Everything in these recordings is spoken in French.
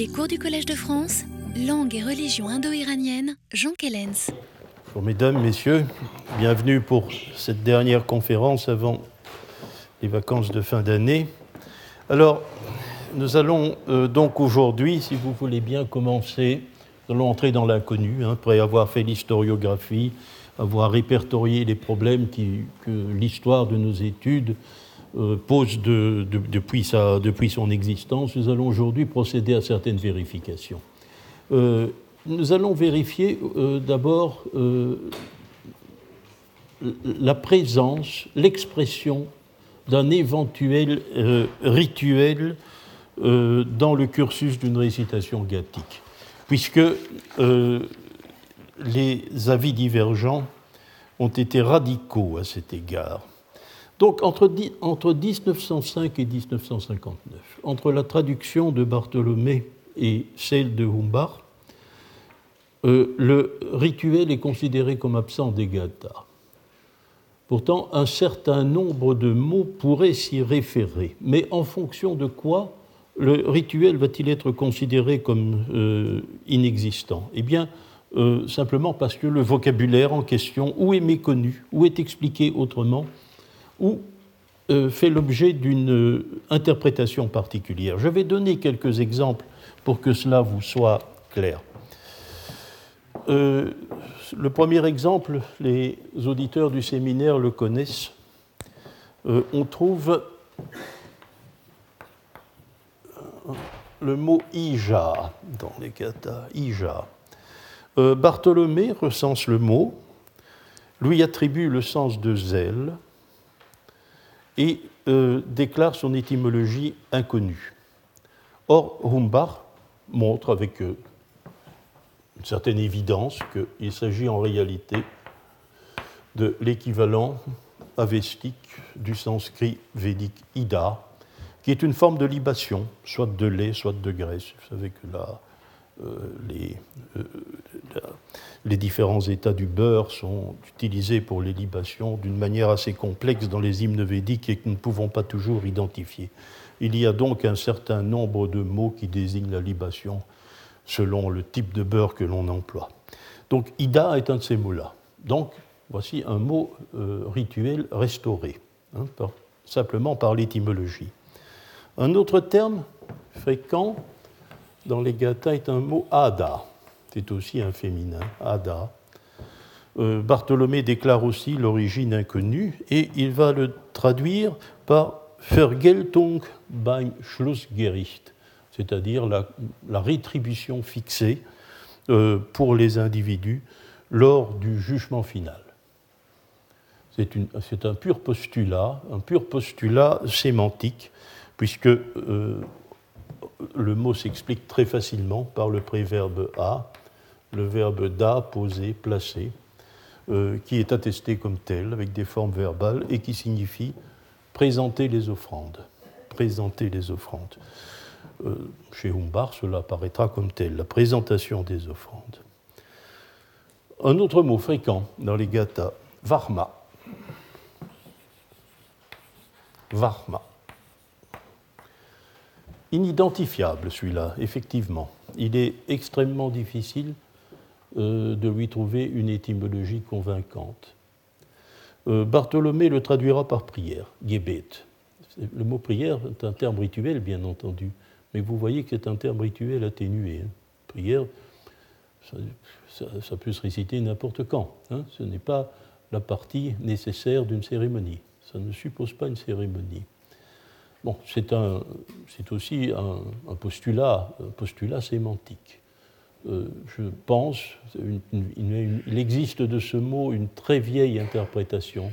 Les cours du Collège de France, langue et religion indo-iranienne, Jean Kellens. Bonjour mesdames, messieurs, bienvenue pour cette dernière conférence avant les vacances de fin d'année. Alors, nous allons euh, donc aujourd'hui, si vous voulez bien commencer, nous allons entrer dans l'inconnu, hein, après avoir fait l'historiographie, avoir répertorié les problèmes que l'histoire de nos études euh, pose depuis, depuis, son existence, nous allons aujourd'hui procéder à certaines vérifications. Euh, nous allons vérifier euh, d'abord la présence, l'expression d'un éventuel rituel dans le cursus d'une récitation gathique, puisque les avis divergents ont été radicaux à cet égard. Donc entre, entre 1905 et 1959, entre la traduction de Bartholomé et celle de Humbach, euh, le rituel est considéré comme absent des Gathas. Pourtant, un certain nombre de mots pourraient s'y référer. Mais en fonction de quoi le rituel va-t-il être considéré comme euh, inexistant? Eh bien, euh, simplement parce que le vocabulaire en question ou est méconnu, ou est expliqué autrement, ou euh, fait l'objet d'une euh, interprétation particulière. Je vais donner quelques exemples pour que cela vous soit clair. Euh, le premier exemple, les auditeurs du séminaire le connaissent. on trouve le mot ija dans les katas, ija. Bartholomé recense le mot, lui attribue le sens de zèle, et euh, déclare son étymologie inconnue. Or, Humbach montre avec euh, une certaine évidence qu'il s'agit en réalité de l'équivalent avestique du sanskrit védique ida, qui est une forme de libation, soit de lait, soit de graisse. Vous savez que euh, les, les différents états du beurre sont utilisés pour les libations d'une manière assez complexe dans les hymnes védiques et que nous ne pouvons pas toujours identifier. Il y a donc un certain nombre de mots qui désignent la libation selon le type de beurre que l'on emploie. Donc Ida est un de ces mots-là. Donc voici un mot euh, rituel restauré, hein, simplement par l'étymologie. Un autre terme fréquent dans les gathas est un mot ada c'est aussi un féminin, Ada. Euh, Bartholomé déclare aussi l'origine inconnue et il va le traduire par Vergeltung beim Schlussgericht, c'est-à-dire la, rétribution fixée euh, pour les individus lors du jugement final. C'est un pur postulat, un pur postulat sémantique, puisque euh, le mot s'explique très facilement par le préverbe a, le verbe da, poser, placer, euh, qui est attesté comme tel, avec des formes verbales, et qui signifie présenter les offrandes. Présenter les offrandes. Euh, chez Humbach, cela apparaîtra comme tel, la présentation des offrandes. Un autre mot fréquent dans les gathas, varma. Varma. Inidentifiable celui-là, effectivement. Il est extrêmement difficile euh, de lui trouver une étymologie convaincante. Euh, Bartholomé le traduira par prière, gebet. Le mot prière est un terme rituel, bien entendu, mais vous voyez que c'est un terme rituel atténué. Hein. Prière, ça, peut se réciter n'importe quand. Hein. Ce n'est pas la partie nécessaire d'une cérémonie. Ça ne suppose pas une cérémonie. Bon, c'est aussi un, postulat, un postulat sémantique. Euh, je pense, il existe de ce mot une très vieille interprétation,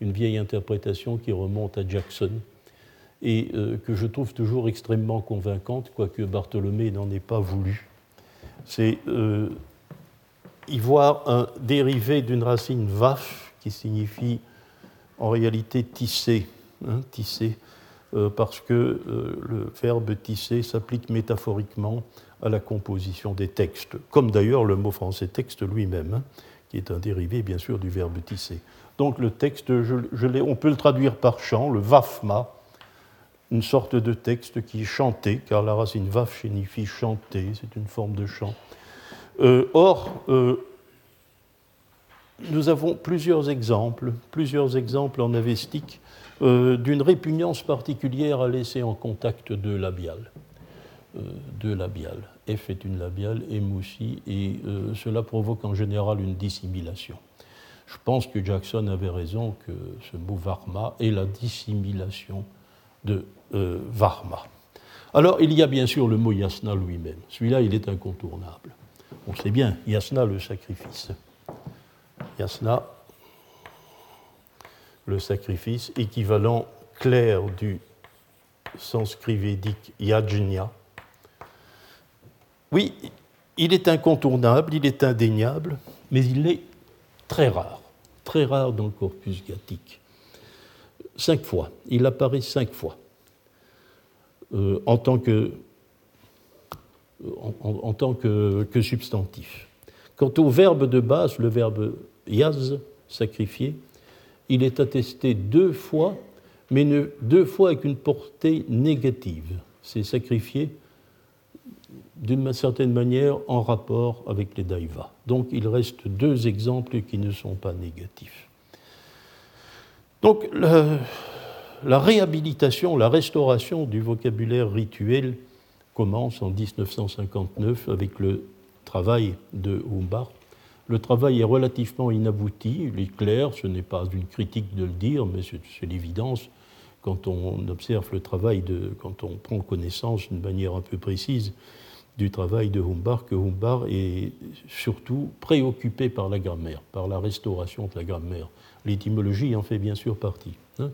une vieille interprétation qui remonte à Jackson et euh, que je trouve toujours extrêmement convaincante, quoique Bartholomé n'en ait pas voulu. C'est euh, y voir un dérivé d'une racine vaf qui signifie en réalité tisser, hein, tisser parce que le verbe tisser s'applique métaphoriquement à la composition des textes, comme d'ailleurs le mot français texte lui-même, hein, qui est un dérivé bien sûr du verbe tisser. Donc le texte, on peut le traduire par chant, le vafma, une sorte de texte qui est chanté, car la racine vaf signifie chanter, c'est une forme de chant. Euh, or, euh, nous avons plusieurs exemples, plusieurs exemples en avestique euh, d'une répugnance particulière à laisser en contact deux labiales. deux labiales. F est une labiale, M aussi, et cela provoque en général une dissimulation. Je pense que Jackson avait raison que ce mot varma est la dissimulation de euh, Varma. Alors, il y a bien sûr le mot yasna lui-même. Celui-là, il est incontournable. On sait bien, yasna, le sacrifice. Yasna, le sacrifice, équivalent clair du sanskrit védique. Oui, il est incontournable, il est indéniable, mais il est très rare, très rare dans le corpus gathique cinq fois. Il apparaît cinq fois euh, en tant, que, en, tant que, substantif. Quant au verbe de base, le verbe yaz, sacrifier, il est attesté deux fois, mais deux fois avec une portée négative. C'est sacrifier d'une certaine manière en rapport avec les daivas. Donc il reste deux exemples qui ne sont pas négatifs. Donc la réhabilitation, la restauration du vocabulaire rituel commence en 1959 avec le travail de Humbart. Le travail est relativement inabouti, il est clair, ce n'est pas une critique de le dire, mais c'est l'évidence quand on observe le travail, de, quand on prend connaissance d'une manière un peu précise du travail de Humbart, que Humbart est surtout préoccupé par la grammaire, par la restauration de la grammaire. L'étymologie en fait bien sûr partie. Hein,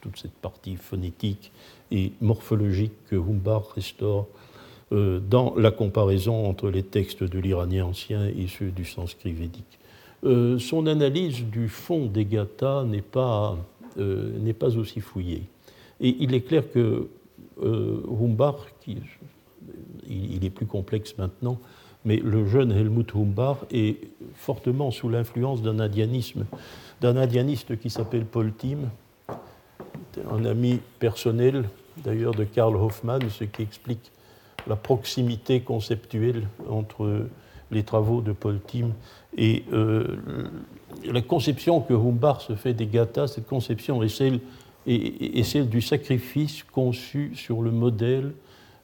toute cette partie phonétique et morphologique que Humbart restaure dans la comparaison entre les textes de l'iranien ancien et ceux du sanskrit védique. Euh, son analyse du fond des gathas n'est pas, euh, pas aussi fouillée. Et il est clair que Humbart, qui, il, est plus complexe maintenant, mais le jeune Helmut Humbart est fortement sous l'influence d'un indianisme d'un indianiste qui s'appelle Paul Tim, un ami personnel d'ailleurs de Karl Hoffmann, ce qui explique la proximité conceptuelle entre les travaux de Paul Tim et euh, la conception que Humbart se fait des gathas, cette conception est celle, est, celle du sacrifice conçu sur le modèle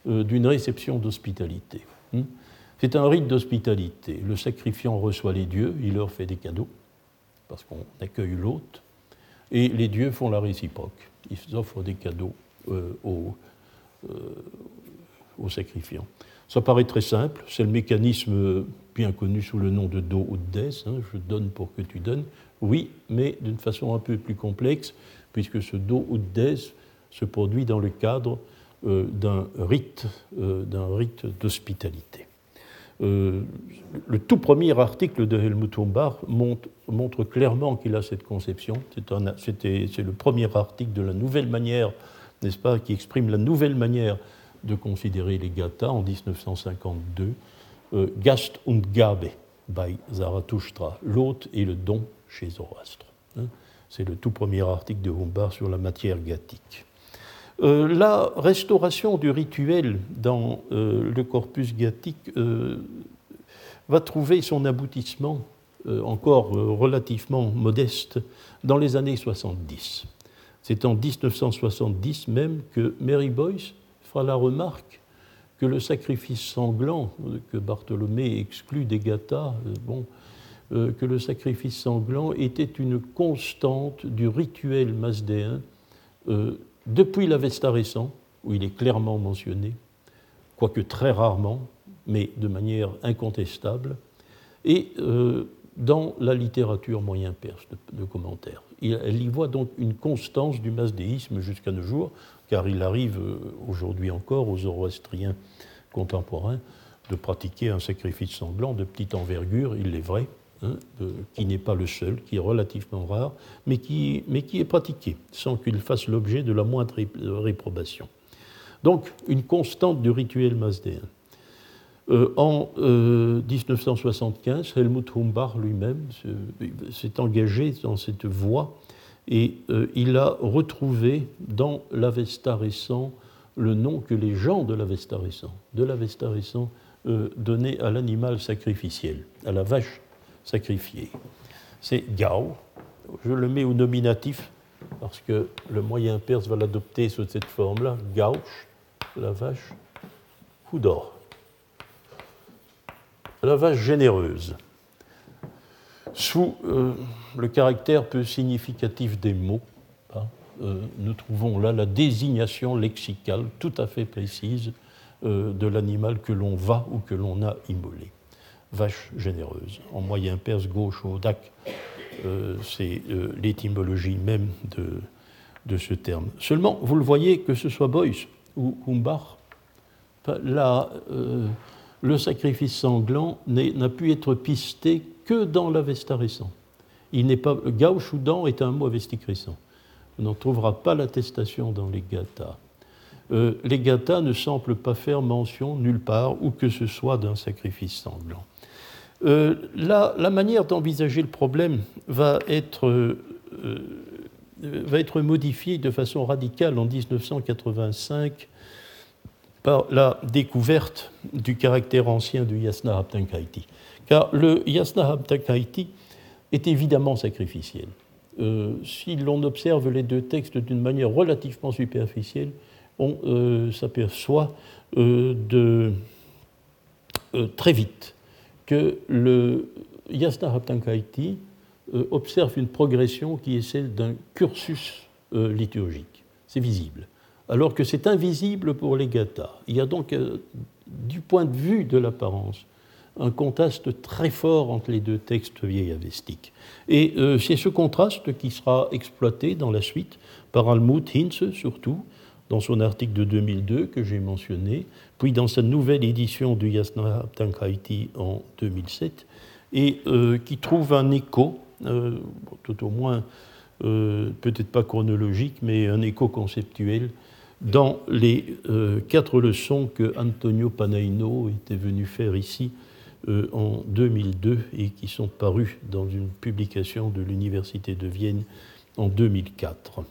euh, d'une réception d'hospitalité. Hmm? C'est un rite d'hospitalité. Le sacrifiant reçoit les dieux, il leur fait des cadeaux parce qu'on accueille l'hôte, et les dieux font la réciproque. Ils offrent des cadeaux euh, aux, euh, aux, sacrifiants. Ça paraît très simple, c'est le mécanisme bien connu sous le nom de do ou de des, hein, je donne pour que tu donnes. Oui, mais d'une façon un peu plus complexe, puisque ce do ou de des se produit dans le cadre euh, d'un rite, d'un rite d'hospitalité. Euh, le tout premier article de Helmut Humbach montre, clairement qu'il a cette conception. C'est le premier article de la nouvelle manière, n'est-ce pas, qui exprime la nouvelle manière de considérer les gathas en 1952. Euh, Gast und Gabe by Zarathustra, l'hôte et le don chez Zoroastre. Hein. C'est le tout premier article de Humbach sur la matière gathique. Euh, la restauration du rituel dans euh, le corpus gathique va trouver son aboutissement, encore relativement modeste, dans les années 70. C'est en 1970 même que Mary Boyce fera la remarque que le sacrifice sanglant, que Bartholomé exclut des gathas, bon, que le sacrifice sanglant était une constante du rituel masdéen depuis l'Avesta récent, où il est clairement mentionné, quoique très rarement, mais de manière incontestable, et euh, dans la littérature moyen-perse de, commentaires. elle y voit donc une constance du masdéisme jusqu'à nos jours, car il arrive euh, aujourd'hui encore aux zoroastriens contemporains de pratiquer un sacrifice sanglant de petite envergure, il est vrai, Hein, qui n'est pas le seul, qui est relativement rare, mais qui, est pratiqué, sans qu'il fasse l'objet de la moindre réprobation. Donc, une constante du rituel masdéen. Euh, en 1975, euh, Helmut Humbach lui-même s'est engagé dans cette voie Et il a retrouvé dans l'Avesta récent le nom que les gens de l'Avesta récent, de l'Avesta récent, donnaient à l'animal sacrificiel, à la vache sacrifiée. C'est Gao. Je le mets au nominatif parce que le moyen perse va l'adopter sous cette forme-là, Gauche, la vache, Houdor, la vache généreuse. Sous euh, le caractère peu significatif des mots, hein, euh, nous trouvons là la désignation lexicale tout à fait précise euh, de l'animal que l'on va ou que l'on a immolé. Vache généreuse. En moyen perse, gauche au dak, c'est l'étymologie même de, de, ce terme. Seulement, vous le voyez, que ce soit Boyce ou Humbach, là, le sacrifice sanglant n'a pu être pisté que dans l'Avesta récent. Il n'est pas, Gauchoudan est un mot avestique récent. On n'en trouvera pas l'attestation dans les Gathas. Euh, les Gathas ne semblent pas faire mention nulle part où que ce soit d'un sacrifice sanglant. Euh, la, manière d'envisager le problème va être, euh, modifiée de façon radicale en 1985 par la découverte du caractère ancien du Yasna Haptankaiti. Car le Yasna Haptankaiti est évidemment sacrificiel. Euh, si l'on observe les deux textes d'une manière relativement superficielle, on euh, s'aperçoit euh, de, très vite que le Yasna Haptankaiti observe une progression qui est celle d'un cursus liturgique. C'est visible alors que c'est invisible pour les gathas. Il y a donc, du point de vue de l'apparence, un contraste très fort entre les deux textes vieillavestiques. Et euh, c'est ce contraste qui sera exploité dans la suite par Almut Hinz, surtout, dans son article de 2002 que j'ai mentionné, puis dans sa nouvelle édition du Yasna Tankaiti en 2007, et euh, qui trouve un écho, tout au moins peut-être pas chronologique, mais un écho conceptuel dans les euh, quatre leçons que Antonio Panaino était venu faire ici euh, en 2002 et qui sont parues dans une publication de l'Université de Vienne en 2004.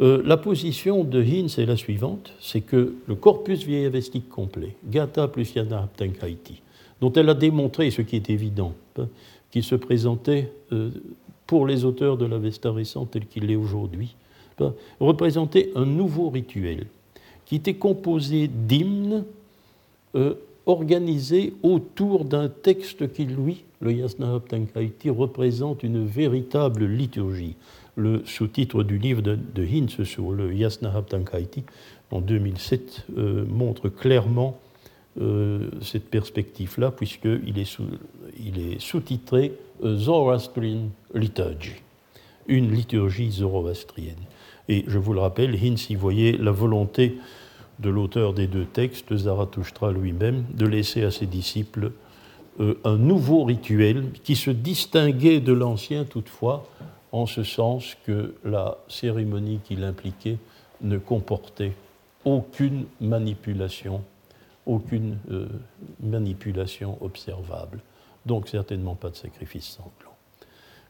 Euh, la position de Hinz est la suivante, c'est que le corpus vieillavestique complet, Gata plus Yana Aptankaiti, dont elle a démontré ce qui est évident, hein, qui se présentait pour les auteurs de l'Avesta récente tel qu'il est aujourd'hui, représentait un nouveau rituel qui était composé d'hymnes euh, organisés autour d'un texte qui, lui, le Yasna Tankaiti, représente une véritable liturgie. Le sous-titre du livre de, de Hinz sur le Yasna Tankaiti en 2007 euh, montre clairement euh, cette perspective-là, puisqu'il est, sous, il est sous-titré Zoroastrian Liturgy, une liturgie zoroastrienne. Et je vous le rappelle, Hinz y voyait la volonté de l'auteur des deux textes, Zarathustra lui-même, de laisser à ses disciples euh, un nouveau rituel qui se distinguait de l'ancien toutefois, en ce sens que la cérémonie qu'il impliquait ne comportait aucune manipulation, aucune euh, manipulation observable, donc certainement pas de sacrifice sanglant.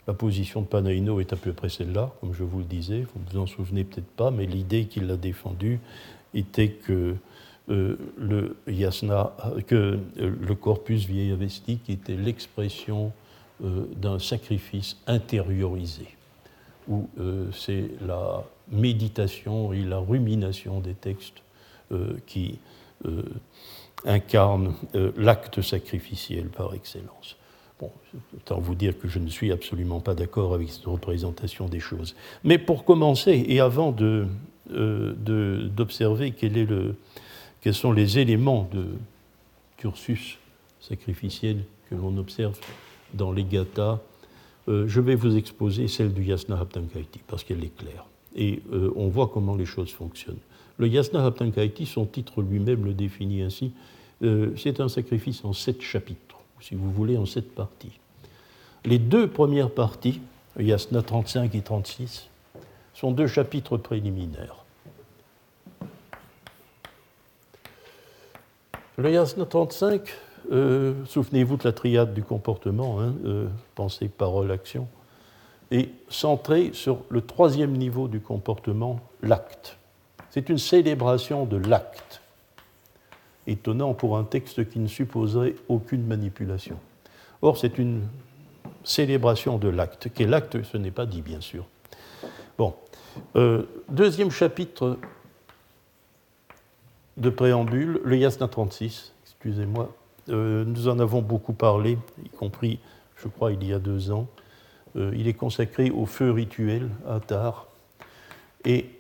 La position de Panaino est à peu près celle-là, comme je vous le disais, vous ne vous en souvenez peut-être pas, mais l'idée qu'il a défendue était que euh, le yasna, que euh, le corpus vieillavestique était l'expression euh, d'un sacrifice intériorisé, où c'est la méditation et la rumination des textes qui incarnent l'acte sacrificiel par excellence. Bon, autant vous dire que je ne suis absolument pas d'accord avec cette représentation des choses. Mais pour commencer, et avant de, euh, d'observer est le, quels sont les éléments de cursus sacrificiel que l'on observe dans les gathas, euh, je vais vous exposer celle du Yasna Haptankaiti, parce qu'elle est claire. Et euh, on voit comment les choses fonctionnent. Le Yasna Haptankaiti, son titre lui-même le définit ainsi, c'est un sacrifice en sept chapitres si vous voulez, en sept parties. Les deux premières parties, Yasna 35 et 36, sont deux chapitres préliminaires. Le Yasna 35, euh, souvenez-vous de la triade du comportement, hein, euh, pensée, parole, action. est centré sur le troisième niveau du comportement, l'acte. C'est une célébration de l'acte. Étonnant pour un texte qui ne supposerait aucune manipulation. Or, c'est une célébration de l'acte. Quel acte Ce n'est pas dit, bien sûr. Bon. Euh, deuxième chapitre de préambule, le Yasna 36, excusez-moi. Euh, nous en avons beaucoup parlé, y compris, je crois, il y a deux ans. Euh, il est consacré au feu rituel à Tar. Et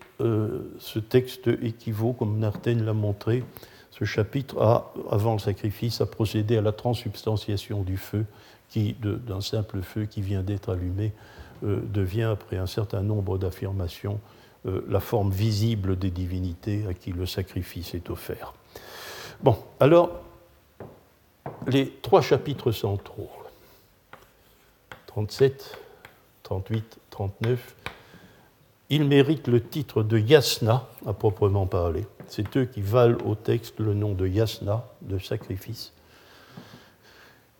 ce texte équivaut, comme Narten l'a montré, ce chapitre a, avant le sacrifice, a procédé à la transubstantiation du feu qui, d'un simple feu qui vient d'être allumé, euh, devient, après un certain nombre d'affirmations, euh, la forme visible des divinités à qui le sacrifice est offert. Bon, alors, les trois chapitres centraux, 37, 38, 39, ils méritent le titre de yasna à proprement parler. C'est eux qui valent au texte le nom de yasna, de sacrifice.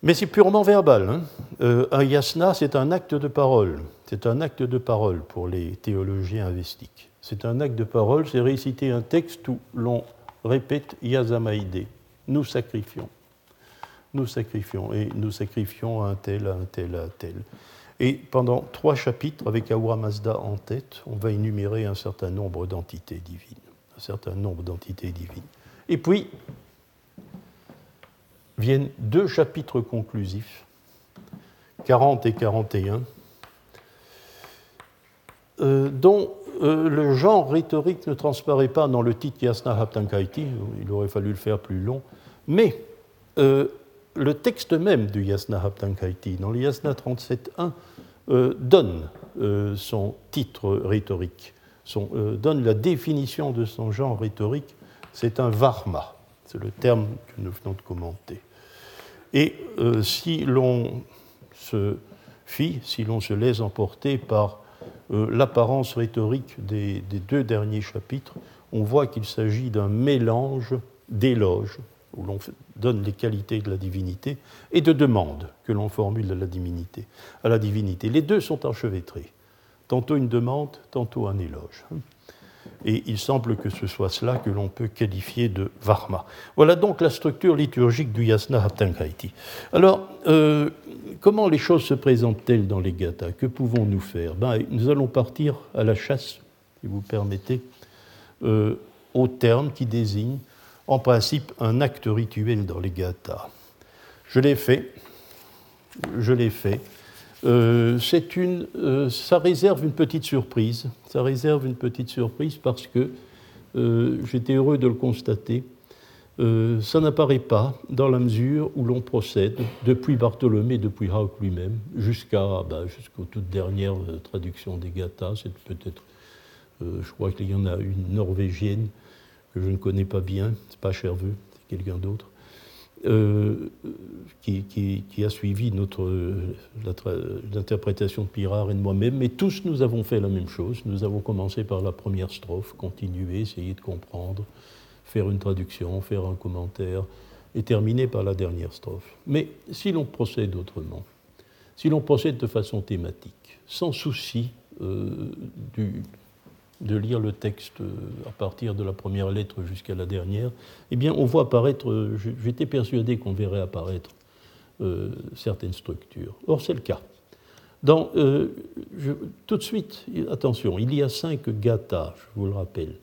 Mais c'est purement verbal. Hein. Euh, un yasna, c'est un acte de parole. C'est un acte de parole pour les théologiens investiques. C'est un acte de parole, c'est réciter un texte où l'on répète yasamaïdé. Nous sacrifions. Nous sacrifions. Et nous sacrifions à un tel, à un tel, à un tel. Et pendant trois chapitres, avec Ahura Mazda en tête, on va énumérer un certain nombre d'entités divines. Un certain nombre d'entités divines. Et puis, viennent deux chapitres conclusifs, 40 et 41, euh, dont euh, le genre rhétorique ne transparaît pas dans le titre Yasna Haptankaiti, il aurait fallu le faire plus long, mais euh, le texte même du Yasna Haptankaiti, dans le Yasna 37.1, donne son titre rhétorique, donne la définition de son genre rhétorique, c'est un varma, c'est le terme que nous venons de commenter. Et euh, si l'on se fie, si l'on se laisse emporter par euh, l'apparence rhétorique des, deux derniers chapitres, on voit qu'il s'agit d'un mélange d'éloges, où l'on donne les qualités de la divinité, et de demandes que l'on formule à la divinité. À la divinité. Les deux sont enchevêtrés, tantôt une demande, tantôt un éloge. Et il semble que ce soit cela que l'on peut qualifier de Varma. Voilà donc la structure liturgique du Yasna Haptankaiti. Alors, euh, comment les choses se présentent-elles dans les gathas? Que pouvons-nous faire? Ben, Nous allons partir à la chasse, si vous permettez, euh, au terme qui désigne en principe un acte rituel dans les gathas. Je l'ai fait, je l'ai fait. Euh, une, euh, ça réserve une petite surprise. Ça réserve une petite surprise parce que euh, j'étais heureux de le constater. ça n'apparaît pas dans la mesure où l'on procède depuis Bartholomé, depuis Hauck lui-même, jusqu'à bah, jusqu'aux toutes dernières traductions des Gathas. C'est peut-être, je crois qu'il y en a une norvégienne que je ne connais pas bien. C'est pas Cherveux, c'est quelqu'un d'autre. Euh, qui, a suivi notre l'interprétation de Pirard et de moi-même, mais tous nous avons fait la même chose. Nous avons commencé par la première strophe, continuer, essayer de comprendre, faire une traduction, faire un commentaire, et terminer par la dernière strophe. Mais si l'on procède autrement, si l'on procède de façon thématique, sans souci euh, du, de lire le texte euh, à partir de la première lettre jusqu'à la dernière, eh bien, on voit apparaître, euh, j'étais persuadé qu'on verrait apparaître euh, certaines structures. Or, c'est le cas. Tout de suite, attention, il y a cinq gathas, je vous le rappelle.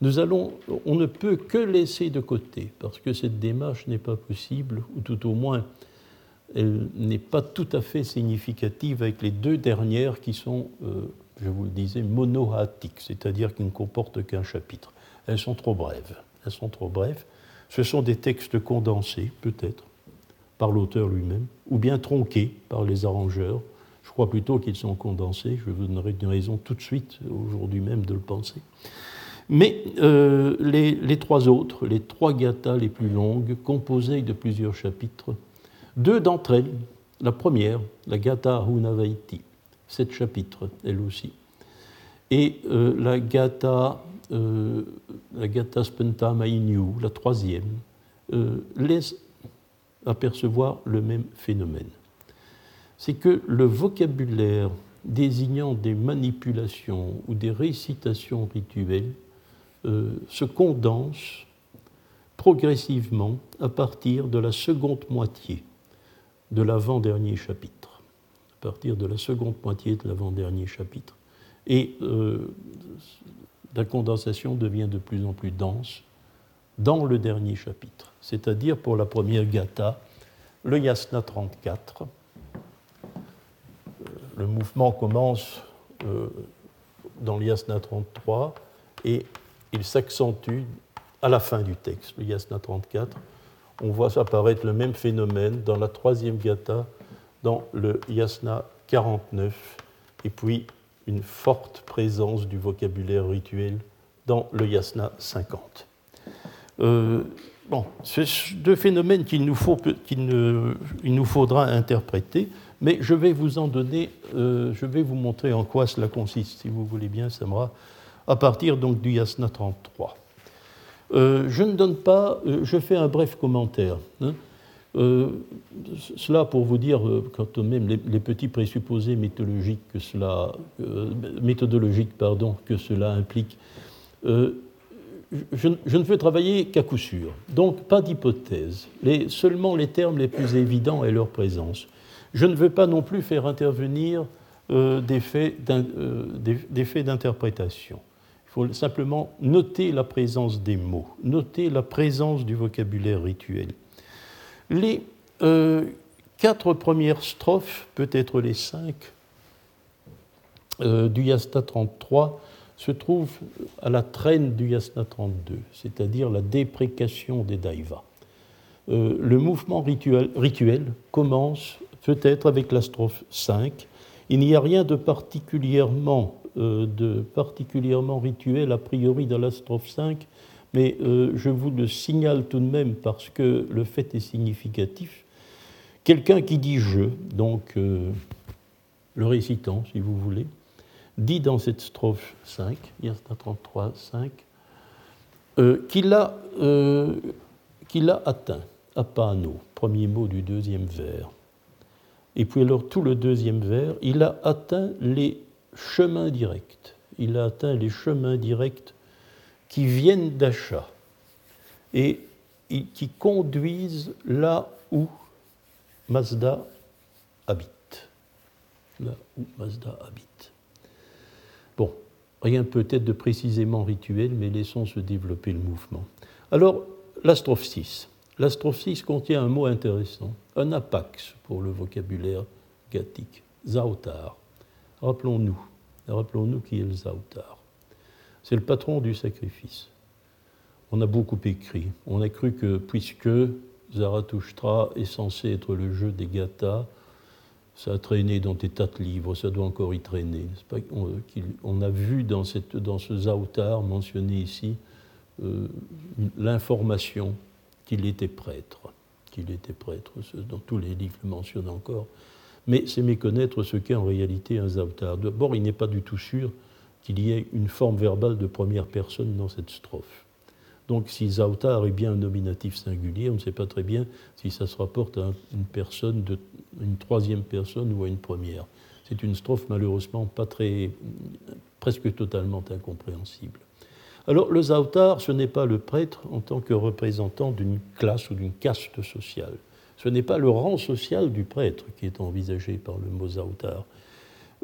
Nous allons, on ne peut que laisser de côté, parce que cette démarche n'est pas possible, ou tout au moins, elle n'est pas tout à fait significative avec les deux dernières qui sont je vous le disais, monohatiques, c'est-à-dire qui ne comportent qu'un chapitre. Elles sont trop brèves. Elles sont trop brèves. Ce sont des textes condensés, peut-être, par l'auteur lui-même, ou bien tronqués par les arrangeurs. Je crois plutôt qu'ils sont condensés. Je vous donnerai une raison tout de suite, aujourd'hui même, de le penser. Mais euh, les, trois autres, les trois gathas les plus longues, composées de plusieurs chapitres, deux d'entre elles, la première, la Gatha Hunavaiti, sept chapitres, elle aussi. Et euh, la Gata, euh, la Spenta Mainyu, la troisième, euh, laisse apercevoir le même phénomène. C'est que le vocabulaire désignant des manipulations ou des récitations rituelles se condense progressivement à partir de la seconde moitié de l'avant-dernier chapitre. À partir de la seconde moitié de l'avant-dernier chapitre. Et euh, la condensation devient de plus en plus dense dans le dernier chapitre, c'est-à-dire pour la première gata, le yasna 34. Le mouvement commence euh, dans le yasna 33 et il s'accentue à la fin du texte, le yasna 34. On voit apparaître le même phénomène dans la troisième gata, dans le yasna 49, et puis une forte présence du vocabulaire rituel dans le yasna 50. Euh, bon, c'est deux phénomènes qu'il nous, faut, qu'il nous faudra interpréter, mais je vais vous en donner, euh, je vais vous montrer en quoi cela consiste, si vous voulez bien, Samra, à partir donc du Yasna 33. Euh, je ne donne pas, je fais un bref commentaire. Hein. Cela pour vous dire, quand même les, les, petits présupposés méthodologiques que cela, méthodologiques, pardon, que cela implique je, ne veux travailler qu'à coup sûr. Donc, pas d'hypothèse. seulement les termes les plus évidents et leur présence. Je ne veux pas non plus faire intervenir euh, des faits euh, d'interprétation. Il faut simplement noter la présence des mots, noter la présence du vocabulaire rituel. Les euh, quatre premières strophes, peut-être les cinq, du Yasta 33, se trouve à la traîne du Yasna 32, c'est-à-dire la déprécation des daivas. Euh, le mouvement rituel, commence peut-être avec la strophe 5. Il n'y a rien de particulièrement, euh, de particulièrement rituel a priori dans la strophe 5, mais euh, je vous le signale tout de même parce que le fait est significatif. Quelqu'un qui dit je, donc le récitant si vous voulez, dit dans cette strophe 5, Yasna 33, 5, qu'il a, euh, qu'il a atteint, apano, premier mot du deuxième vers. Et puis alors tout le deuxième vers, il a atteint les chemins directs. Il a atteint les chemins directs qui viennent d'achat et qui conduisent là où Mazda habite. Là où Mazda habite. Bon, rien peut-être de précisément rituel, mais laissons se développer le mouvement. Alors, la strophe 6. La strophe 6 contient un mot intéressant, un apax pour le vocabulaire gathique, zautar. Rappelons-nous, rappelons-nous qui est le zautar. C'est le patron du sacrifice. On a beaucoup écrit. On a cru que puisque Zarathustra est censé être le jeu des gathas, ça a traîné dans des tas de livres, ça doit encore y traîner. On, a vu dans, cette, dans ce Zautar mentionné ici euh, l'information qu'il était prêtre, qu'il était prêtre, dans tous les livres le mentionnent encore. Mais c'est méconnaître ce qu'est en réalité un Zautar. D'abord, il n'est pas du tout sûr qu'il y ait une forme verbale de première personne dans cette strophe. Donc si Zautar est bien un nominatif singulier, on ne sait pas très bien si ça se rapporte à une personne, une troisième personne ou à une première. C'est une strophe malheureusement pas très, presque totalement incompréhensible. Alors le Zautar, ce n'est pas le prêtre en tant que représentant d'une classe ou d'une caste sociale. Ce n'est pas le rang social du prêtre qui est envisagé par le mot Zautar.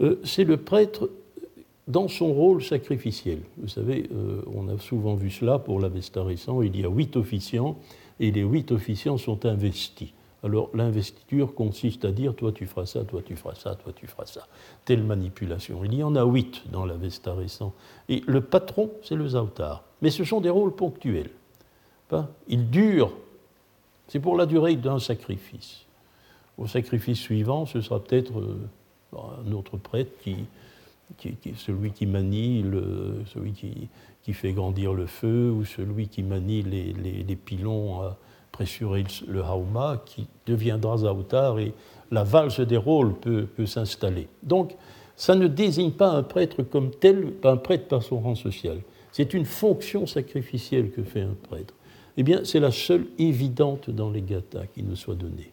Euh, c'est le prêtre dans son rôle sacrificiel. Vous savez, euh, on a souvent vu cela pour l'Avesta récent, il y a huit officiants et les huit officiants sont investis. Alors l'investiture consiste à dire toi tu feras ça, toi tu feras ça, toi tu feras ça. Telle manipulation. Il y en a huit dans l'Avesta récent. Et le patron, c'est le Zautar. Mais ce sont des rôles ponctuels. Ils durent. C'est pour la durée d'un sacrifice. Au sacrifice suivant, ce sera peut-être euh, un autre prêtre qui, celui qui manie, le, celui qui, qui, fait grandir le feu, ou celui qui manie les, les, pilons à pressurer le hauma, qui deviendra Zautar, et la valse des rôles peut, peut s'installer. Donc, ça ne désigne pas un prêtre comme tel, un prêtre par son rang social. C'est une fonction sacrificielle que fait un prêtre. Eh bien, c'est la seule évidente dans les gathas qui nous soit donnée.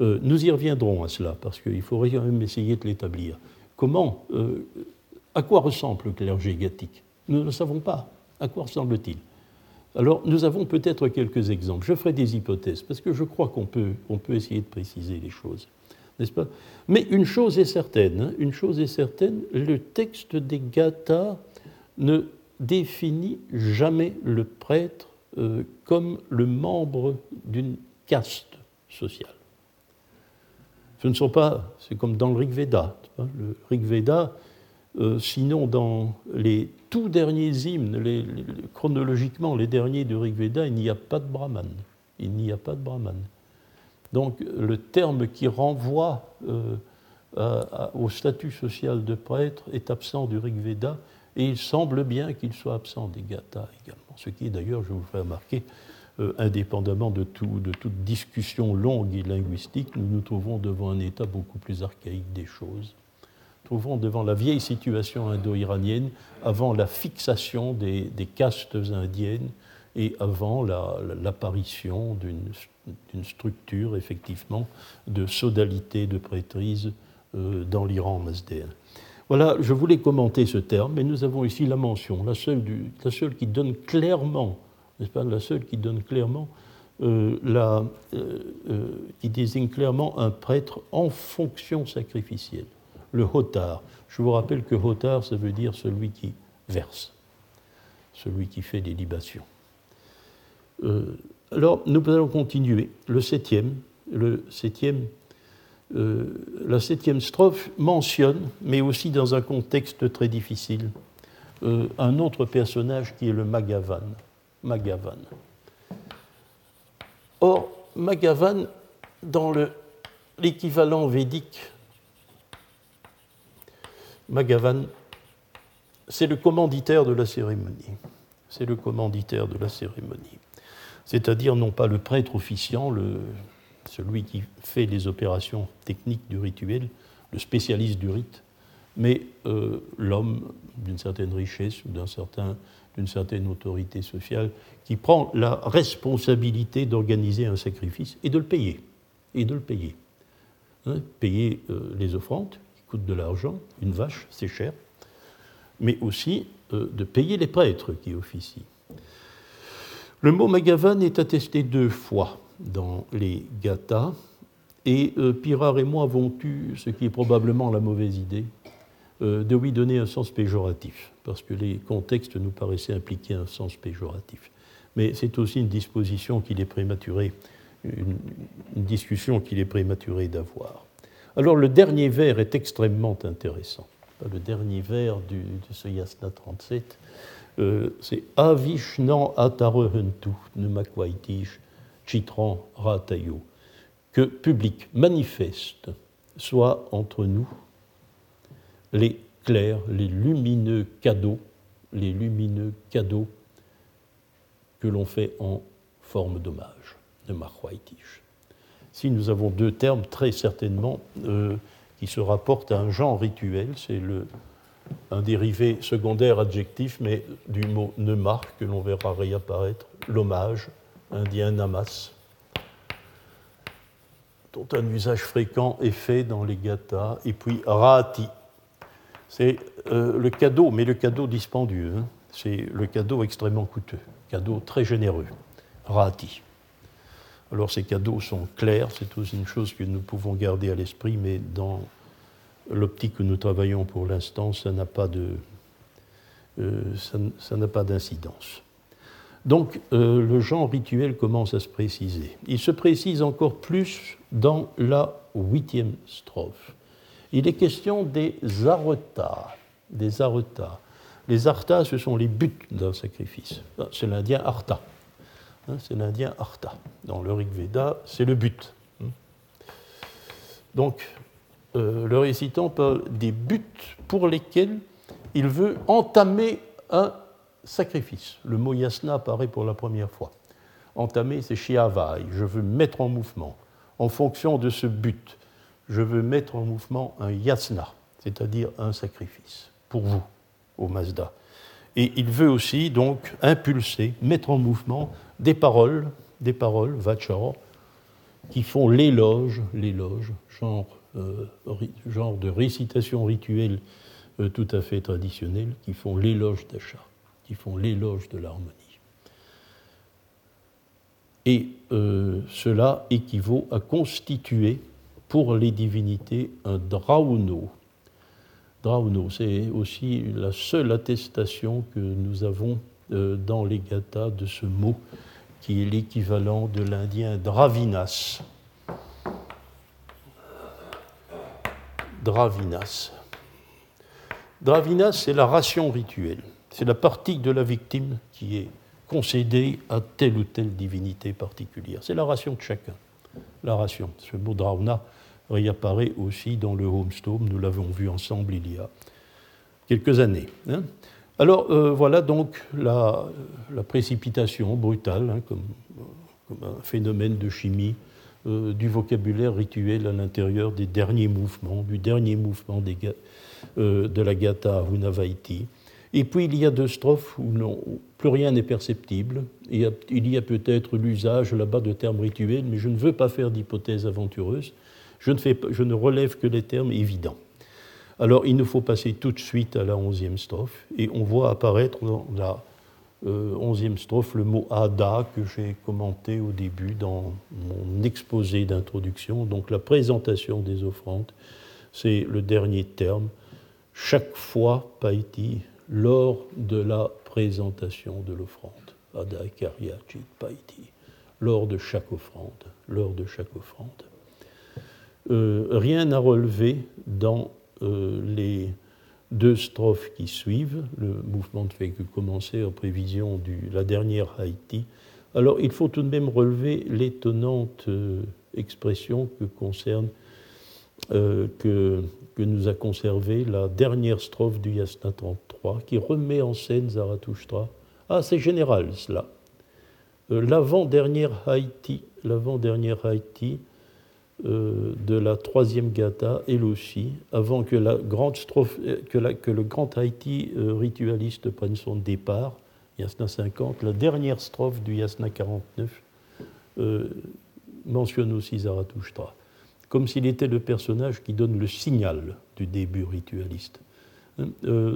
Euh, nous y reviendrons à cela, parce qu'il faut quand même essayer de l'établir comment, à quoi ressemble le clergé gathique Nous ne savons pas. À quoi ressemble-t-il? Alors, nous avons peut-être quelques exemples. Je ferai des hypothèses, parce que je crois qu'on peut, on peut essayer de préciser les choses. N'est-ce pas? Mais une chose est certaine, hein, une chose est certaine, le texte des Gathas ne définit jamais le prêtre euh, comme le membre d'une caste sociale. Ce ne sont pas, c'est comme dans le Rig Veda. Le Rig Veda, euh, sinon dans les tout derniers hymnes, chronologiquement les derniers du Rig Veda, il n'y a pas de brahman. Il n'y a pas de brahman. Donc le terme qui renvoie euh, au statut social de prêtre est absent du Rig Veda et il semble bien qu'il soit absent des Gathas également. Ce qui est d'ailleurs, je vous ferai remarquer, euh, indépendamment de, tout, de toute discussion longue et linguistique, nous nous trouvons devant un état beaucoup plus archaïque des choses. Trouvons devant la vieille situation indo-iranienne, avant la fixation des, des castes indiennes et avant l'apparition d'une structure, effectivement, de sodalité, de prêtrise euh, dans l'Iran mazdéen. Voilà, je voulais commenter ce terme, mais nous avons ici la mention, la seule, du, la seule qui donne clairement, n'est-ce pas, la seule qui donne clairement, euh, la, euh, euh, qui désigne clairement un prêtre en fonction sacrificielle, le hotar. Je vous rappelle que hotar, ça veut dire celui qui verse, celui qui fait des libations. alors, nous allons continuer. Le septième, le septième la septième strophe mentionne, mais aussi dans un contexte très difficile, un autre personnage qui est le Magavan. Magavan. Or, Magavan, dans l'équivalent védique, Magavan, c'est le commanditaire de la cérémonie. C'est le commanditaire de la cérémonie. C'est-à-dire non pas le prêtre officiant, celui qui fait les opérations techniques du rituel, le spécialiste du rite, mais euh, l'homme d'une certaine richesse ou d'une certain, certaine autorité sociale qui prend la responsabilité d'organiser un sacrifice et de le payer. Et de le payer. Hein, payer euh, les offrandes, qui coûtent de l'argent, une vache, c'est cher, mais aussi euh, de payer les prêtres qui officient. Le mot Magavan est attesté deux fois dans les Gathas. Et euh, Pirard et moi avons eu, ce qui est probablement la mauvaise idée, de lui donner un sens péjoratif, parce que les contextes nous paraissaient impliquer un sens péjoratif. Mais c'est aussi une disposition qu'il est prématuré, une, discussion qu'il est prématuré d'avoir. Alors le dernier vers est extrêmement intéressant. Le dernier vers du, de ce Yasna 37, euh, c'est Avishnan atarehentu nemakwaitish Chitran Ratayo, que public, manifeste, soit entre nous les clairs, les lumineux cadeaux, les lumineux cadeaux que l'on fait en forme d'hommage de Marwaitish. Si nous avons deux termes très certainement euh, qui se rapportent à un genre rituel, c'est un dérivé secondaire adjectif, mais du mot nemar que l'on verra réapparaître, l'hommage, indien namas, dont un usage fréquent est fait dans les gathas, et puis rati. C'est euh, le cadeau, mais le cadeau dispendieux, hein. c'est le cadeau extrêmement coûteux, cadeau très généreux, rati. Alors ces cadeaux sont clairs, c'est aussi une chose que nous pouvons garder à l'esprit, mais dans l'optique que nous travaillons pour l'instant, ça n'a pas euh, d'incidence. Donc euh, le genre rituel commence à se préciser. Il se précise encore plus dans la huitième strophe. Il est question des aretas. Des aretas. Les artas, ce sont les buts d'un sacrifice. Ah, c'est l'indien arta. Hein, c'est l'indien arta. Dans le Rig Veda, c'est le but. Hein. Donc, euh, le récitant parle des buts pour lesquels il veut entamer un sacrifice. Le mot yasna apparaît pour la première fois. Entamer, c'est shiavai, je veux mettre en mouvement. En fonction de ce but, je veux mettre en mouvement un yasna, c'est-à-dire un sacrifice, pour vous, au Mazda. Et il veut aussi donc impulser, mettre en mouvement des paroles, des paroles, vachara, qui font l'éloge, l'éloge, genre, euh, de récitation rituelle euh, tout à fait traditionnelle, qui font l'éloge d'achat, qui font l'éloge de l'harmonie. Et euh, cela équivaut à constituer pour les divinités un drauno. Drauno, c'est aussi la seule attestation que nous avons dans les gathas de ce mot qui est l'équivalent de l'indien Dravinas. Dravinas. Dravinas, c'est la ration rituelle. C'est la partie de la victime qui est concédée à telle ou telle divinité particulière. C'est la ration de chacun. La ration. Ce mot Dravna réapparaît aussi dans le Homestone. Nous l'avons vu ensemble il y a quelques années. Hein. Alors euh, voilà donc la, précipitation brutale, hein, comme, un phénomène de chimie, euh, du vocabulaire rituel à l'intérieur des derniers mouvements, du dernier mouvement euh, de la Gata Hunavaiti. Et puis il y a deux strophes où, plus rien n'est perceptible. Il y a, peut-être l'usage là-bas de termes rituels, mais je ne veux pas faire d'hypothèses aventureuses. Je ne, relève que les termes évidents. Alors il nous faut passer tout de suite à la onzième strophe, et on voit apparaître dans la euh, onzième strophe le mot Ada que j'ai commenté au début dans mon exposé d'introduction. Donc la présentation des offrandes, c'est le dernier terme. Chaque fois, Paiti, lors de la présentation de l'offrande. Ada Kariachi Paiti. Lors de chaque offrande. Lors de chaque offrande. Euh, rien à relever dans euh, les deux strophes qui suivent. Le mouvement ne fait que commencer en prévision de la dernière Haïti. Alors il faut tout de même relever l'étonnante euh, expression que concerne euh, que, nous a conservé la dernière strophe du Yasna 33, qui remet en scène Zarathustra. Ah, c'est général cela. l'avant-dernière Haïti, l'avant-dernière Haïti euh, de la troisième gata, elle aussi, avant que, que, le grand Haïti euh, ritualiste prenne son départ, Yasna 50, la dernière strophe du Yasna 49 euh, mentionne aussi Zarathustra, comme s'il était le personnage qui donne le signal du début ritualiste. Hein,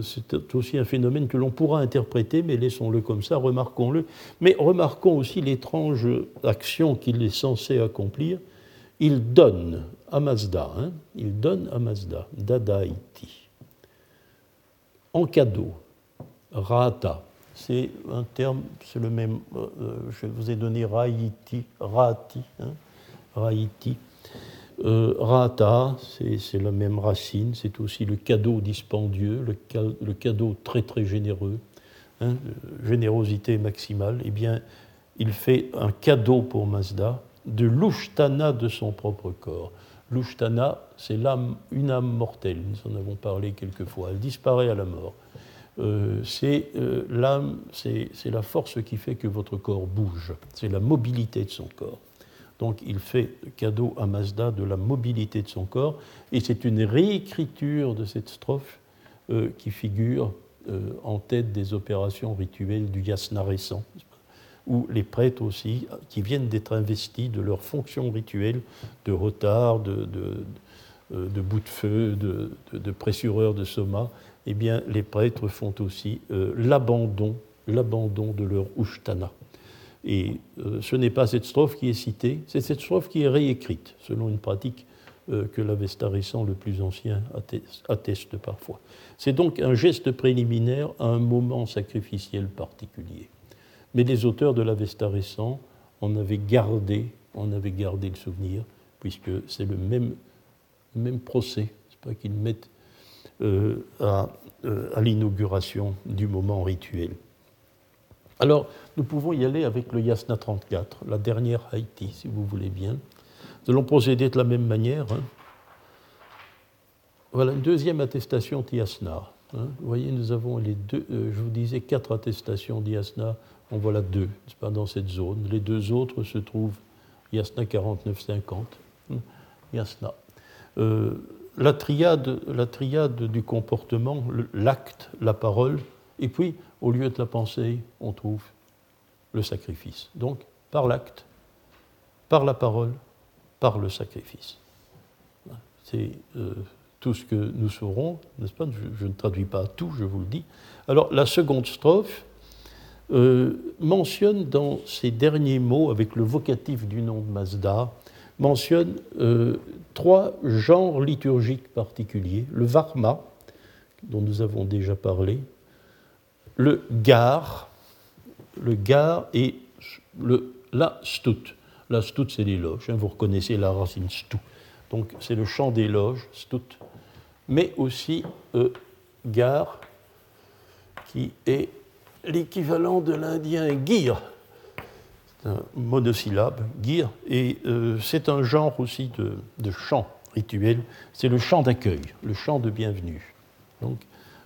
c'est aussi un phénomène que l'on pourra interpréter, mais laissons-le comme ça, remarquons-le. Mais remarquons aussi l'étrange action qu'il est censé accomplir, il donne à Mazda, hein, il donne à Mazda, Dadaïti, en cadeau, Rata, c'est un terme, c'est le même, euh, euh, je vous ai donné Raïti, Rati, hein, Raïti. Euh, rata, c'est la même racine, c'est aussi le cadeau dispendieux, le, cadeau très très généreux, hein, générosité maximale. Eh bien, il fait un cadeau pour Mazda de l'ushtana de son propre corps. L'ushtana, c'est une âme mortelle, nous en avons parlé quelquefois, elle disparaît à la mort. Euh, c'est euh, l'âme, c'est la force qui fait que votre corps bouge, c'est la mobilité de son corps. Donc il fait cadeau à Mazda de la mobilité de son corps, et c'est une réécriture de cette strophe euh, qui figure en tête des opérations rituelles du yasna récent, ou les prêtres aussi, qui viennent d'être investis de leurs fonctions rituelles de retard, de, de, euh, bout de feu, de, pressureur de soma, eh bien, les prêtres font aussi euh, l'abandon, l'abandon de leur ushtana. Et euh, ce n'est pas cette strophe qui est citée, c'est cette strophe qui est réécrite, selon une pratique que l'Avesta récent le plus ancien atteste parfois. C'est donc un geste préliminaire à un moment sacrificiel particulier. Mais les auteurs de l'Avesta récent en avaient gardé, en avaient gardé le souvenir, puisque c'est le même, même procès, c'est pas qu'ils mettent euh, euh, à l'inauguration du moment rituel. Alors, nous pouvons y aller avec le Yasna 34, la dernière Haïti, si vous voulez bien. Nous allons procéder de la même manière. Hein. Voilà une deuxième attestation d'Yasna. Hein. Vous voyez, nous avons les deux, euh, je vous disais, quatre attestations d'Yasna en voilà deux, pas, dans cette zone. Les deux autres se trouvent Yasna 49-50, hmm, Yasna. Euh, la triade du comportement, l'acte, la parole, et puis, au lieu de la pensée, on trouve le sacrifice. Donc, par l'acte, par la parole par le sacrifice. C'est euh, tout ce que nous saurons, n'est-ce pas? Je, ne traduis pas tout, je vous le dis. Alors la seconde strophe euh, mentionne dans ces derniers mots, avec le vocatif du nom de Mazda, mentionne euh, trois genres liturgiques particuliers. Le Varma, dont nous avons déjà parlé, le Gar, le Gar et le, la Stout. La Stout, c'est l'éloge. Hein, vous reconnaissez la racine Stout. Donc, c'est le chant d'éloge, Stout. Mais aussi euh, Gar, qui est l'équivalent de l'indien Gir. C'est un monosyllabe, Gir. Et euh, c'est un genre aussi de, de chant rituel. C'est le chant d'accueil, le chant de bienvenue.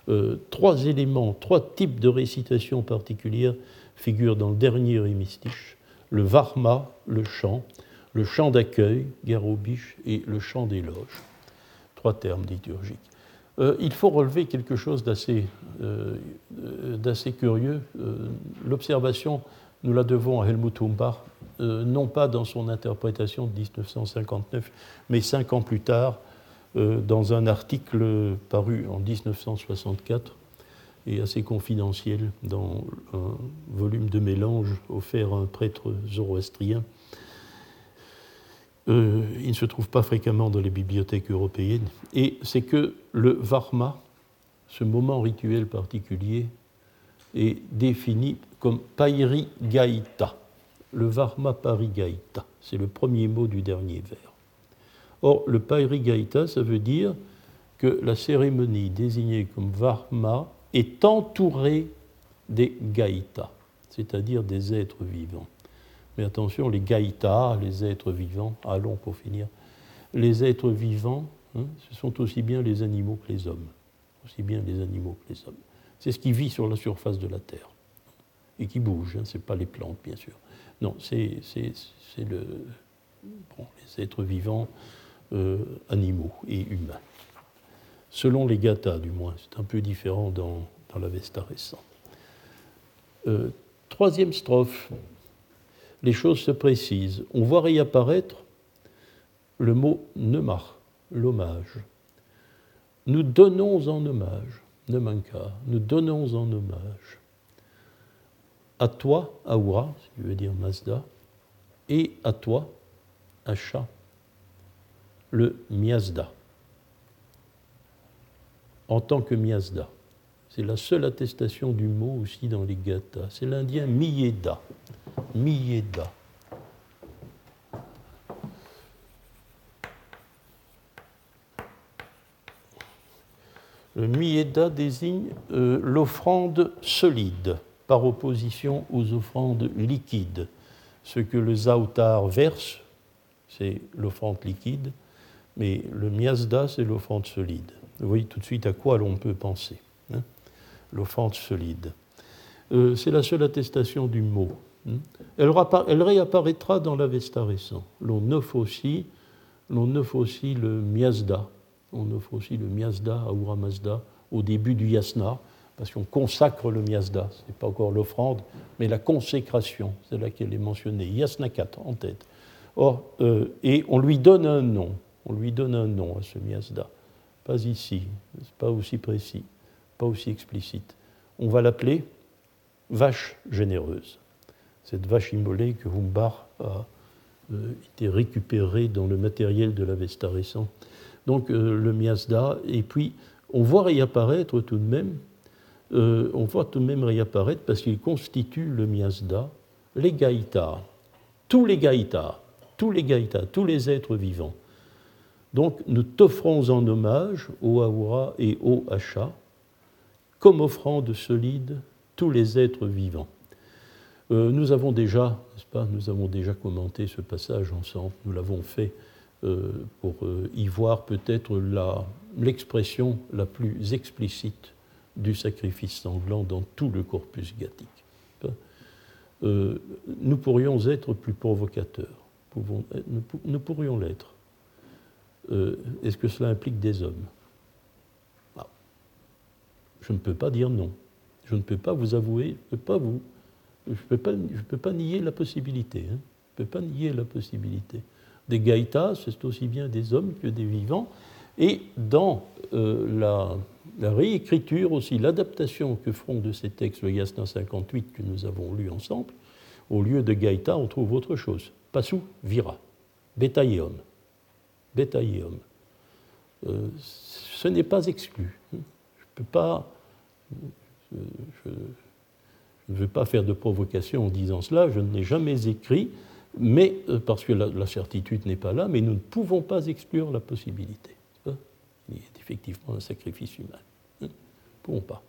Euh, trois éléments, trois types de récitation particulières figurent dans le dernier hémistiche le varma, le chant, le chant d'accueil, garobiche, et le chant d'éloge. Trois termes liturgiques. Euh, il faut relever quelque chose d'assez euh, curieux. L'observation, nous la devons à Helmut Humbach, non pas dans son interprétation de 1959, mais cinq ans plus tard, dans un article paru en 1964 et assez confidentiel dans un volume de mélange offert à un prêtre zoroastrien. Euh, il ne se trouve pas fréquemment dans les bibliothèques européennes, et c'est que le varma, ce moment rituel particulier, est défini comme pairi gaita. Le varma gaita, c'est le premier mot du dernier vers. Or, le Pairigaita, ça veut dire que la cérémonie désignée comme Varma est entourée des Gaïtas, c'est-à-dire des êtres vivants. Mais attention, les Gaïtas, les êtres vivants, allons pour finir, les êtres vivants, hein, ce sont aussi bien les animaux que les hommes. Aussi bien les animaux que les hommes. C'est ce qui vit sur la surface de la Terre et qui bouge, hein, ce n'est pas les plantes, bien sûr. Non, c'est le, les êtres vivants euh, animaux et humains. Selon les gathas, du moins, c'est un peu différent dans, dans l'Avesta récent. Euh, troisième strophe, les choses se précisent. On voit réapparaître le mot nemar, l'hommage. Nous donnons en hommage, nemanka, nous donnons en hommage à toi, Aura, ce qui veut dire Mazda, et à toi, Asha, le miasda, en tant que miasda. C'est la seule attestation du mot aussi dans les gathas. C'est l'indien miyeda. Miyeda. Le miyeda désigne euh, l'offrande solide par opposition aux offrandes liquides. Ce que le zaoutar verse, c'est l'offrande liquide, mais le miasda, c'est l'offrande solide. Vous voyez tout de suite à quoi l'on peut penser. Hein l'offrande solide. Euh, c'est la seule attestation du mot. Hein elle, réapparaîtra dans l'Avesta récent. L'on offre aussi, l'on offre aussi le miasda. On offre aussi le miasda à Ura Mazda au début du yasna, parce qu'on consacre le miasda. Ce n'est pas encore l'offrande, mais la consécration, c'est laquelle est mentionnée. Yasna 4 en tête. Or, euh, et on lui donne un nom on lui donne un nom à ce miasda. Pas ici, pas aussi précis, pas aussi explicite. On va l'appeler vache généreuse. Cette vache immolée que Humbach a euh, été récupérée dans le matériel de l'Avesta récent. Donc euh, le miasda, et puis on voit réapparaître tout de même, euh, on voit tout de même réapparaître parce qu'il constitue le miasda les gaïtas, tous les gaïtas, tous les gaïtas, tous les êtres vivants donc nous t'offrons en hommage, ô Aura et ô Acha, comme offrande solide tous les êtres vivants. Euh, nous avons déjà, n'est-ce pas, nous avons déjà commenté ce passage ensemble, nous l'avons fait euh, pour euh, y voir peut-être l'expression la, plus explicite du sacrifice sanglant dans tout le corpus gathique. nous pourrions être plus provocateurs, nous pourrions l'être. Euh, est-ce que cela implique des hommes ah. Je ne peux pas dire non. Je ne peux pas vous avouer, je ne peux pas vous, je je peux pas nier la possibilité. Hein. Je ne peux pas nier la possibilité. des gaïtas, c'est aussi bien des hommes que des vivants. Et dans la, réécriture aussi, l'adaptation que feront de ces textes le Yasna 58 que nous avons lu ensemble, au lieu de gaïta, on trouve autre chose. Passou, vira, bétaïeum. Bétaïeum. Euh, ce n'est pas exclu. Je ne peux pas. Je, ne veux pas faire de provocation en disant cela, je ne l'ai jamais écrit, mais euh, parce que la, certitude n'est pas là, mais nous ne pouvons pas exclure la possibilité. Il y a effectivement un sacrifice humain. Nous ne pouvons pas.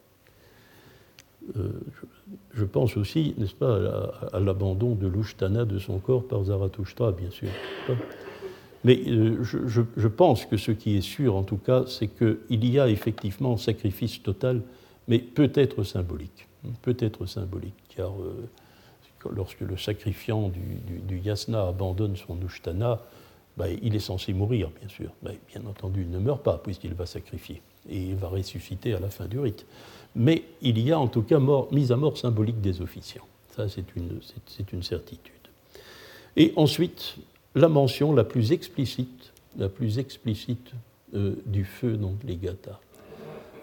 Euh, je, pense aussi, n'est-ce pas, à, l'abandon de l'Ushtana de son corps par Zarathustra, bien sûr. Mais euh, je, pense que ce qui est sûr, en tout cas, c'est qu'il y a effectivement un sacrifice total, mais peut-être symbolique. Peut-être symbolique, car euh, lorsque le sacrifiant du, yasna abandonne son ushtana, ben, il est censé mourir, bien sûr. Ben, bien entendu, il ne meurt pas, puisqu'il va sacrifier, et il va ressusciter à la fin du rite mais il y a en tout cas mise à mort symbolique des officiants. Ça, c'est une, certitude. Et ensuite, la mention la plus explicite, la plus explicite euh, du feu dans les gathas.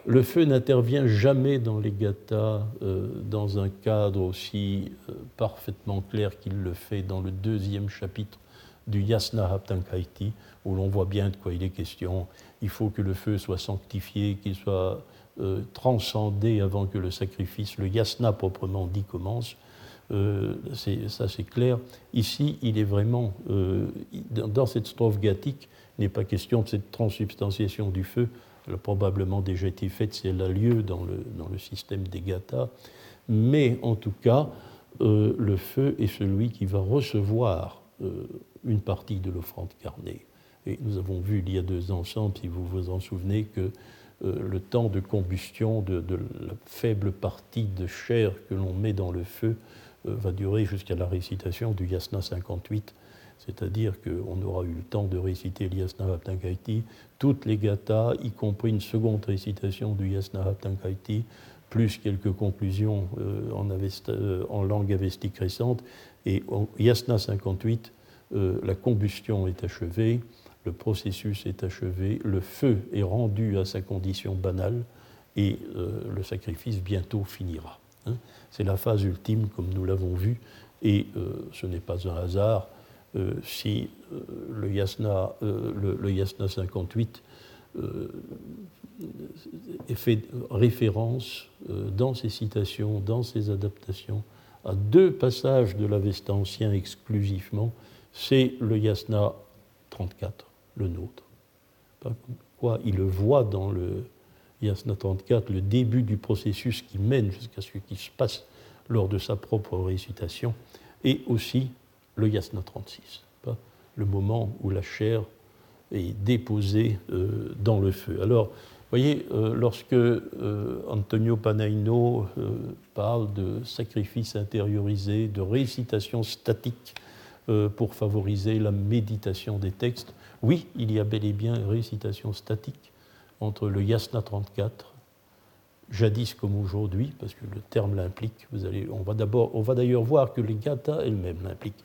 Le feu n'intervient jamais dans les gathas euh, dans un cadre aussi euh, parfaitement clair qu'il le fait dans le deuxième chapitre du Yasna Haptankaiti, où l'on voit bien de quoi il est question. Il faut que le feu soit sanctifié, qu'il soit transcender avant que le sacrifice, le yasna proprement dit, commence. Euh, ça c'est clair. Ici, il est vraiment, euh, dans cette strophe gathique, n'est pas question de cette transubstantiation du feu. Elle a probablement déjà été faite si elle a lieu dans le, dans le système des gathas. Mais en tout cas, le feu est celui qui va recevoir une partie de l'offrande carnée. Et nous avons vu il y a deux ensemble, si vous vous en souvenez, que euh, le temps de combustion de, la faible partie de chair que l'on met dans le feu euh, va durer jusqu'à la récitation du Yasna 58, c'est-à-dire qu'on aura eu le temps de réciter l'Yasna Haptankaiti, toutes les gathas, y compris une seconde récitation du Yasna Haptankaiti, plus quelques conclusions euh, en, en, langue avestique récente. Et en Yasna 58, la combustion est achevée le processus est achevé, le feu est rendu à sa condition banale et euh, le sacrifice bientôt finira. Hein. C'est la phase ultime, comme nous l'avons vu, et euh, ce n'est pas un hasard euh, si le yasna, le, yasna 58 fait référence dans ses citations, dans ses adaptations, à deux passages de l'Avesta ancien exclusivement. C'est le yasna 34 le nôtre. Quoi, il le voit dans le Yasna 34, le début du processus qui mène jusqu'à ce qui se passe lors de sa propre récitation, et aussi le Yasna 36, le moment où la chair est déposée euh, dans le feu. Alors, vous voyez, euh, lorsque euh, Antonio Panaino parle de sacrifice intériorisé, de récitation statique pour favoriser la méditation des textes, oui, il y a bel et bien récitation statique entre le Yasna 34, jadis comme aujourd'hui, parce que le terme l'implique. Vous allez, on va d'abord, on va d'ailleurs voir que les gathas elles-mêmes l'impliquent.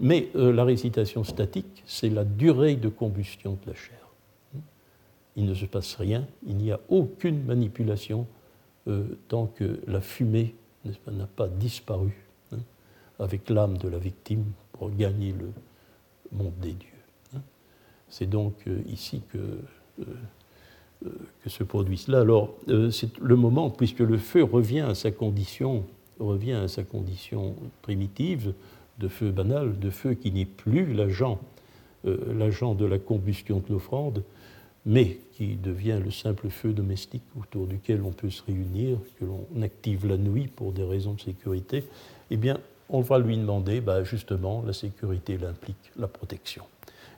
Mais euh, la récitation statique, c'est la durée de combustion de la chair. Il ne se passe rien, il n'y a aucune manipulation euh, tant que la fumée n'a pas disparu hein, avec l'âme de la victime pour gagner le monde des dieux. C'est donc euh, ici que, que se produit cela. Alors, c'est le moment, puisque le feu revient à sa condition, revient à sa condition primitive de feu banal, de feu qui n'est plus l'agent, l'agent de la combustion de l'offrande, mais qui devient le simple feu domestique autour duquel on peut se réunir, que l'on active la nuit pour des raisons de sécurité, eh bien, on va lui demander, bah, justement, la sécurité l'implique, la protection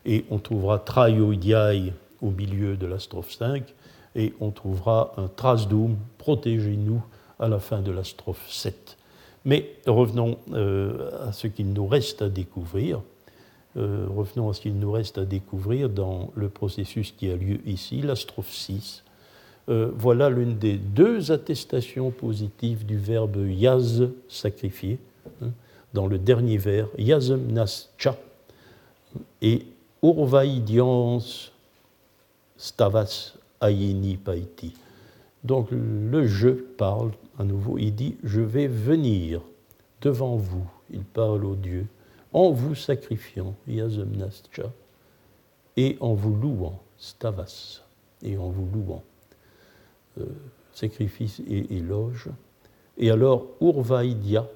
et on trouvera Traioidiae au milieu de la strophe 5, et on trouvera un Trasdum, protégez-nous, à la fin de la strophe 7. Mais revenons euh, à ce qu'il nous reste à découvrir. Euh, revenons à ce qu'il nous reste à découvrir dans le processus qui a lieu ici, la strophe 6. Euh, voilà l'une des deux attestations positives du verbe yaz, sacrifié, hein, dans le dernier vers, yazem nas cha, et urvaidians stavas ayeni paiti. Donc le je parle à nouveau, il dit Je vais venir devant vous, il parle au Dieu, en vous sacrifiant, yasumnascha, et en vous louant, stavas, et en vous louant. Euh, sacrifice et éloge. Et alors, urvaidia,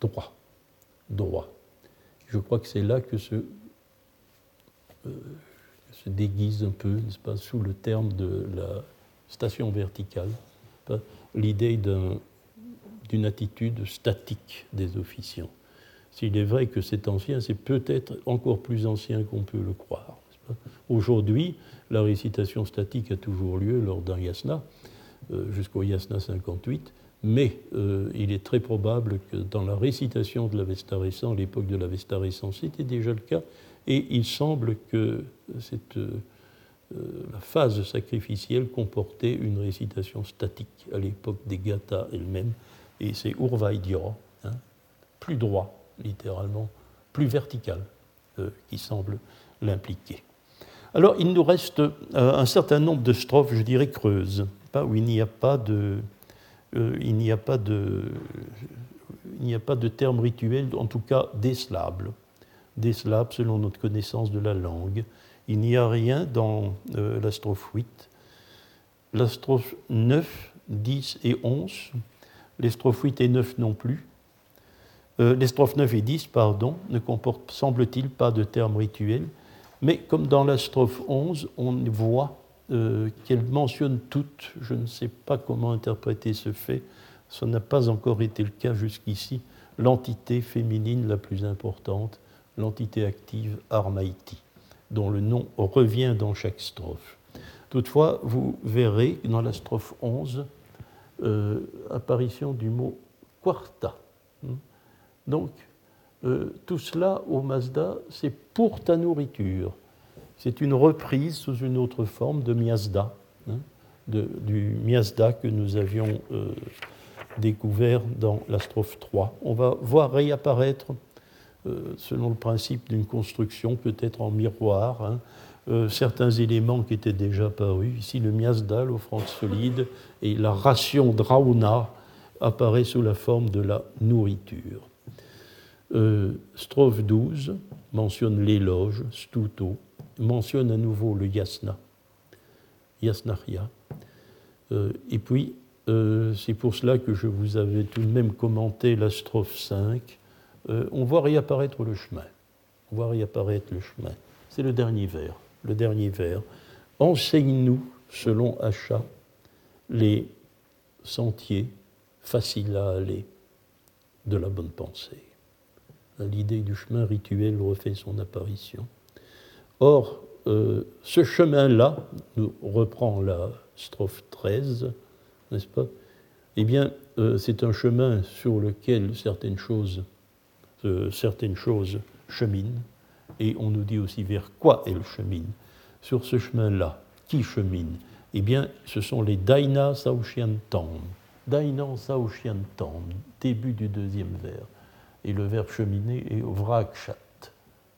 droit, droit. Je crois que c'est là que se, euh, se déguise un peu, n'est-ce pas, sous le terme de la station verticale, l'idée d'une attitude statique des officiants. S'il est vrai que c'est ancien, c'est peut-être encore plus ancien qu'on peut le croire. Aujourd'hui, la récitation statique a toujours lieu lors d'un yasna, euh, jusqu'au yasna 58, mais euh, il est très probable que dans la récitation de l'Avesta récent, l'époque de l'Avesta récent, c'était déjà le cas, et il semble que cette, euh, la phase sacrificielle comportait une récitation statique à l'époque des gathas elles-mêmes, et c'est Urvaidyara, hein, plus droit, littéralement, plus vertical, qui semble l'impliquer. Alors il nous reste euh, un certain nombre de strophes, je dirais, creuses, où il n'y a pas de, euh, il n'y a pas de, il n'y a pas de terme rituel, en tout cas décelable, décelable selon notre connaissance de la langue. Il n'y a rien dans euh, la strophe 8. La strophe 9, 10 et 11, les strophes 8 et 9 non plus. les strophes 9 et 10, pardon, ne comportent, semble-t-il, pas de terme rituel. Mais comme dans la strophe 11, on voit euh, qu'elle mentionne toutes, je ne sais pas comment interpréter ce fait, ce n'a pas encore été le cas jusqu'ici, l'entité féminine la plus importante, l'entité active Armaïti, dont le nom revient dans chaque strophe. Toutefois, vous verrez dans la strophe 11 euh, apparition du mot quarta. Donc, euh, tout cela au Mazda, c'est pour ta nourriture. C'est une reprise sous une autre forme de miasda, hein, du miasda que nous avions euh, découvert dans la strophe 3. On va voir réapparaître, selon le principe d'une construction, peut-être en miroir, hein, certains éléments qui étaient déjà apparus. Ici, le miasda, l'offrande solide, et la ration drauna apparaît sous la forme de la nourriture. Euh, strophe 12 mentionne l'éloge, stuto, mentionne à nouveau le yasna, yasnarya. Euh, et puis, euh, c'est pour cela que je vous avais tout de même commenté la strophe 5. On voit réapparaître le chemin. On voit réapparaître le chemin. C'est le dernier vers. Le dernier vers. Enseigne-nous, selon Achat, les sentiers faciles à aller de la bonne pensée l'idée du chemin rituel refait son apparition. Or, euh, ce chemin-là, nous reprend la strophe 13, n'est-ce pas? Eh bien, euh, c'est un chemin sur lequel certaines choses, euh, certaines choses cheminent, et on nous dit aussi vers quoi elles cheminent. Sur ce chemin-là, qui chemine? Eh bien, ce sont les Daina Saoxiantam. Daina Saoxiantam, début du deuxième vers et le verbe cheminer est vrakshat.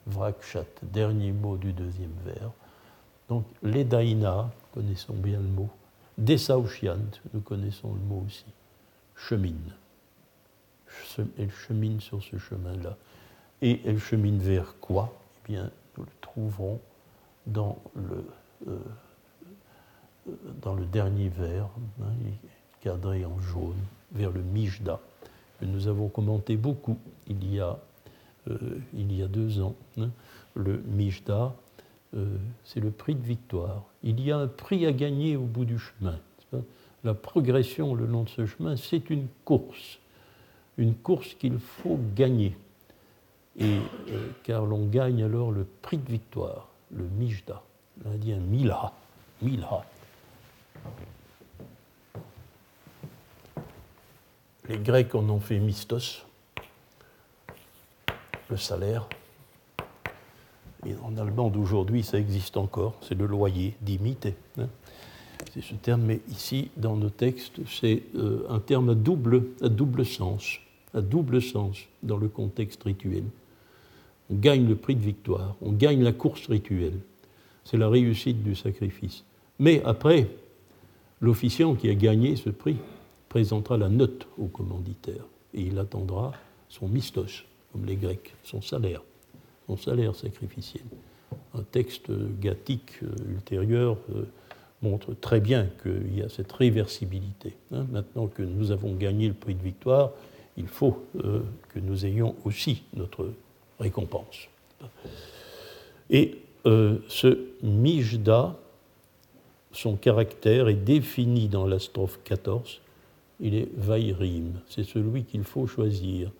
Vrakshat, dernier mot du deuxième vers. Donc les daïna, connaissons bien le mot. Desaushiant, nous connaissons le mot aussi. Chemine. Elle chemine sur ce chemin-là. Et elle chemine vers quoi? Eh bien, nous le trouverons dans le, euh, dans le dernier vers, hein, cadré en jaune, vers le Mijda nous avons commenté beaucoup il y a, euh, il y a deux ans. Hein. Le Mijda, euh, c'est le prix de victoire. Il y a un prix à gagner au bout du chemin. La progression le long de ce chemin, c'est une course. Une course qu'il faut gagner. Et car l'on gagne alors le prix de victoire, le Mijda. L'Indien Mila. Mila. Les Grecs en ont fait mistos, le salaire. Et en allemand d'aujourd'hui, ça existe encore, c'est le loyer, d'imiter. Hein. C'est ce terme, mais ici, dans nos textes, c'est euh, un terme à double, sens, à double sens dans le contexte rituel. on gagne le prix de victoire, on gagne la course rituelle. C'est la réussite du sacrifice. Mais après, l'officiant qui a gagné ce prix présentera la note au commanditaire et il attendra son mistos, comme les Grecs, son salaire, son salaire sacrificiel. Un texte gathique euh, ultérieur euh, montre très bien qu'il y a cette réversibilité. Hein. Maintenant que nous avons gagné le prix de victoire, il faut euh, que nous ayons aussi notre récompense. Et ce Mijda, son caractère est défini dans la strophe 14. Il est Vairim, c'est celui qu'il faut choisir.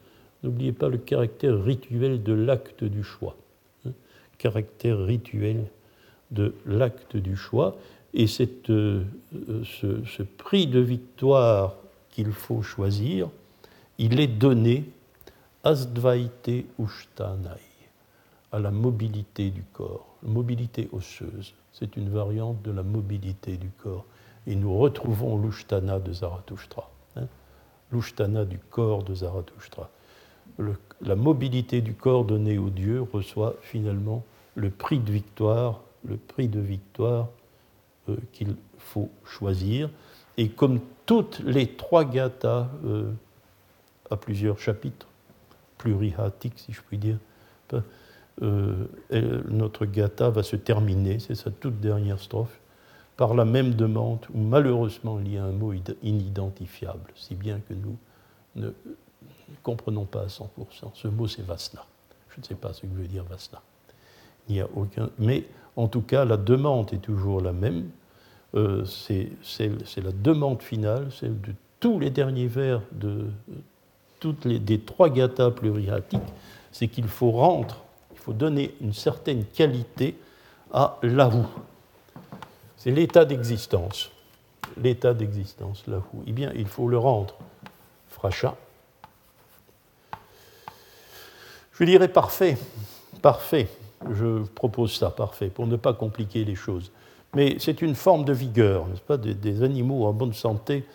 N'oubliez pas le caractère rituel de l'acte du choix. Hein. caractère rituel de l'acte du choix. Et cette, euh, ce, ce, prix de victoire qu'il faut choisir, il est donné Ushtanai, à la mobilité du corps, mobilité osseuse c'est une variante de la mobilité du corps. Et nous retrouvons l'Ushtana de Zarathustra, hein. l'Ushtana du corps de Zarathustra. la mobilité du corps donné au Dieu reçoit finalement le prix de victoire, le prix de victoire euh, qu'il faut choisir. Et comme toutes les trois gathas euh, à plusieurs chapitres, plurihatiques si je puis dire, euh, notre gata va se terminer, c'est sa toute dernière strophe, par la même demande où malheureusement il y a un mot inidentifiable, si bien que nous ne comprenons pas à 100%. Ce mot c'est Vasna. Je ne sais pas ce que veut dire Vasna. Il n'y a aucun. Mais en tout cas, la demande est toujours la même. Euh, c'est la demande finale, celle de tous les derniers vers de toutes les, des trois gathas plurihatiques, c'est qu'il faut rendre il faut donner une certaine qualité à l'ahou. C'est l'état d'existence. L'état d'existence, l'ahou. Eh bien, il faut le rendre fracha. Je dirais parfait. Parfait. Je propose ça, parfait, pour ne pas compliquer les choses. Mais c'est une forme de vigueur, n'est-ce pas? Des, animaux en bonne santé,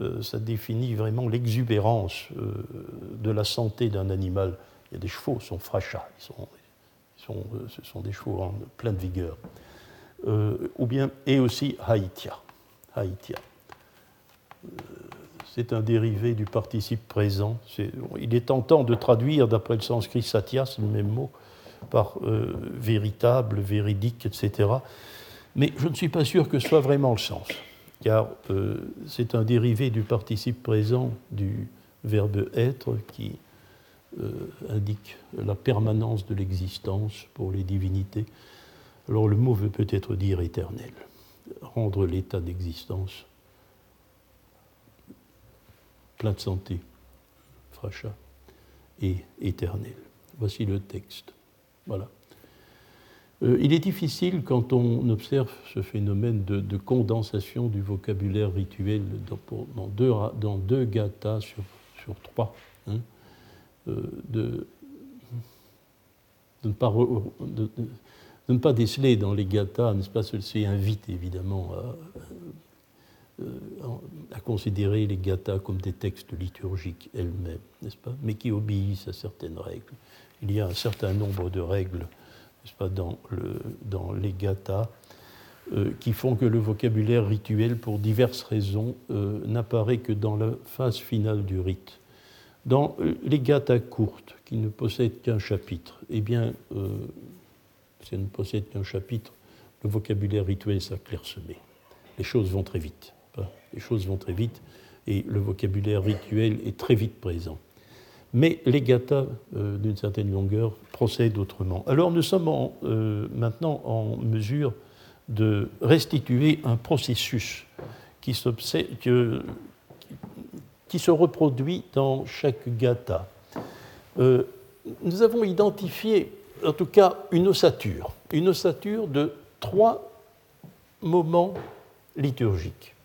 euh, ça définit vraiment l'exubérance euh, de la santé d'un animal. Il y a des chevaux, qui sont frachats, ils sont euh, ce sont des chevaux en pleine vigueur. Ou bien, et aussi haïtia. haïtia. C'est un dérivé du participe présent. il est tentant de traduire, d'après le sanskrit satyas, le même mot, par véritable, véridique, etc. Mais je ne suis pas sûr que ce soit vraiment le sens, car c'est un dérivé du participe présent du verbe être qui euh, indique la permanence de l'existence pour les divinités. Alors le mot veut peut-être dire éternel, rendre l'état d'existence plein de santé, fracha, et éternel. Voici le texte. Voilà. Euh, il est difficile, quand on observe ce phénomène de, condensation du vocabulaire rituel dans, deux, dans deux gathas sur, sur trois, hein, euh, de, de, ne pas ne pas déceler dans les gathas, n'est-ce pas, ceci invite évidemment à, euh, à, considérer les gathas comme des textes liturgiques elles-mêmes, n'est-ce pas, mais qui obéissent à certaines règles. Il y a un certain nombre de règles, pas, dans, le, dans les gathas euh, qui font que le vocabulaire rituel, pour diverses raisons, n'apparaît que dans la phase finale du rite. Dans les gathas courtes, qui ne possèdent qu'un chapitre, eh bien, euh, si elles ne possèdent qu'un chapitre, le vocabulaire rituel s'acclairsemé. Les choses vont très vite. Les choses vont très vite et le vocabulaire rituel est très vite présent. Mais les gathas, euh, d'une certaine longueur, procèdent autrement. Alors nous sommes euh, maintenant en mesure de restituer un processus qui, se reproduit dans chaque gatha. Euh, nous avons identifié, en tout cas, une ossature, une ossature de trois moments liturgiques.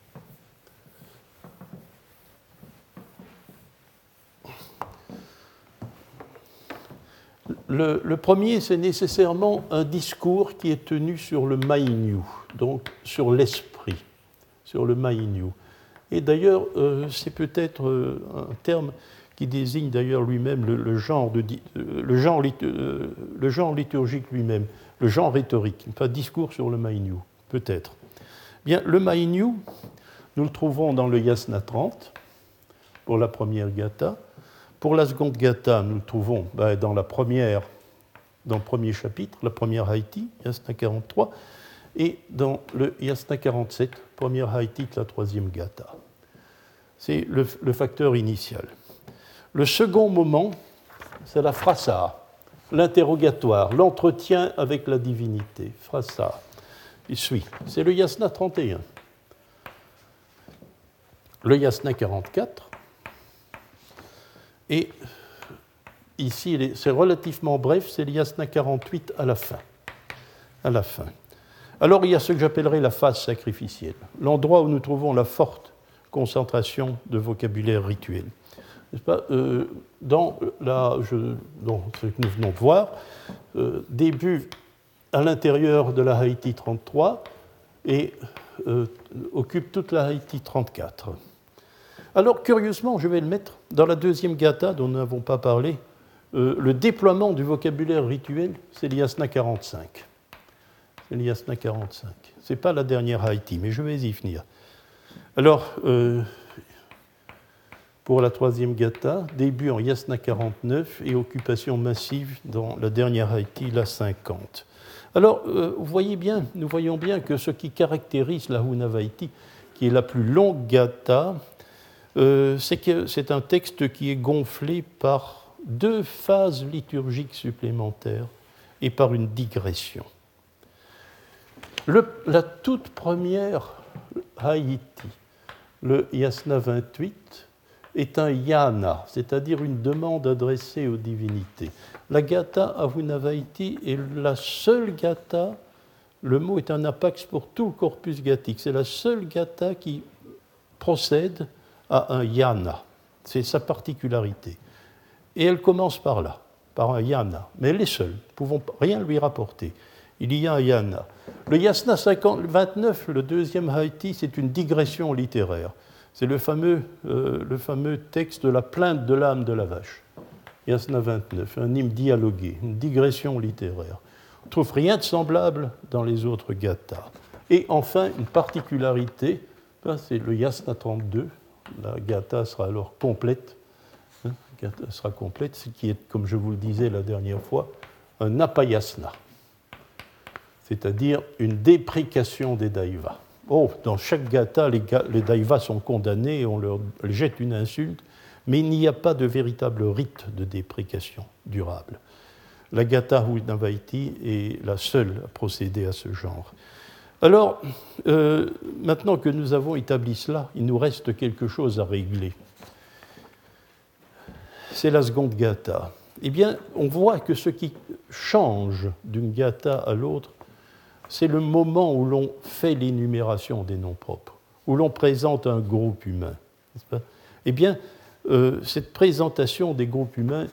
Le, premier, c'est nécessairement un discours qui est tenu sur le maïniu, donc sur l'esprit, sur le maïniu. Et d'ailleurs, euh, c'est peut-être euh, un terme qui désigne d'ailleurs lui-même le, genre de, genre, le genre liturgique lui-même, le genre rhétorique, pas discours sur le Maïniou, peut-être. Bien, le Maïniou, nous le trouvons dans le Yasna 30, pour la première gata. Pour la seconde gata, nous le trouvons ben, dans la première, dans le premier chapitre, la première Haïti, Yasna 43, et dans le Yasna 47, première Haïti, la troisième gata. C'est le, facteur initial. Le second moment, c'est la frasa, l'interrogatoire, l'entretien avec la divinité. Frasa. Il suit. C'est le Yasna 31. Le Yasna 44. Et ici, c'est relativement bref, c'est le Yasna 48 à la fin. À la fin. Alors il y a ce que j'appellerais la phase sacrificielle, l'endroit où nous trouvons la forte concentration de vocabulaire rituel. Pas? Euh, dans, la, je, ce que nous venons de voir, euh, début à l'intérieur de la Haïti 33 et euh, occupe toute la Haïti 34. Alors, curieusement, je vais le mettre dans la deuxième gata dont nous n'avons pas parlé. le déploiement du vocabulaire rituel, c'est l'Iasna 45 l'Iasna 45. Ce n'est pas la dernière Haïti, mais je vais y venir. Alors, euh, pour la troisième gata, début en Yasna 49 et occupation massive dans la dernière Haïti, la 50. Alors, euh, vous voyez bien, nous voyons bien que ce qui caractérise la Hunavaiti, qui est la plus longue gata, euh, c'est que c'est un texte qui est gonflé par deux phases liturgiques supplémentaires et par une digression la toute première Haïti, le Yasna 28, est un yana, c'est-à-dire une demande adressée aux divinités. La gata Avunavaiti est la seule gata, le mot est un apax pour tout le corpus gathique, c'est la seule gata qui procède à un yana. C'est sa particularité. Et elle commence par là, par un yana, mais elle est seule, nous pouvons rien lui rapporter il y a un yana. Le yasna 29, le deuxième Haïti, c'est une digression littéraire. C'est le fameux, euh, le fameux texte de la plainte de l'âme de la vache. Yasna 29, un hymne dialogué, une digression littéraire. On ne trouve rien de semblable dans les autres gathas. Et enfin, une particularité, ben, c'est le Yasna 32. La gatha sera alors complète. Hein, sera complète, ce qui est, comme je vous le disais la dernière fois, un apayasna c'est-à-dire une déprécation des daivas. Oh, dans chaque gata, les, daivas sont condamnés on leur jette une insulte, mais il n'y a pas de véritable rite de déprécation durable. La gata Huinavaiti est la seule à procéder à ce genre. Alors, euh, maintenant que nous avons établi cela, il nous reste quelque chose à régler. C'est la seconde gata. Eh bien, on voit que ce qui change d'une gata à l'autre, c'est le moment où l'on fait l'énumération des noms propres, où l'on présente un groupe humain. eh bien, euh, cette présentation des groupes humains,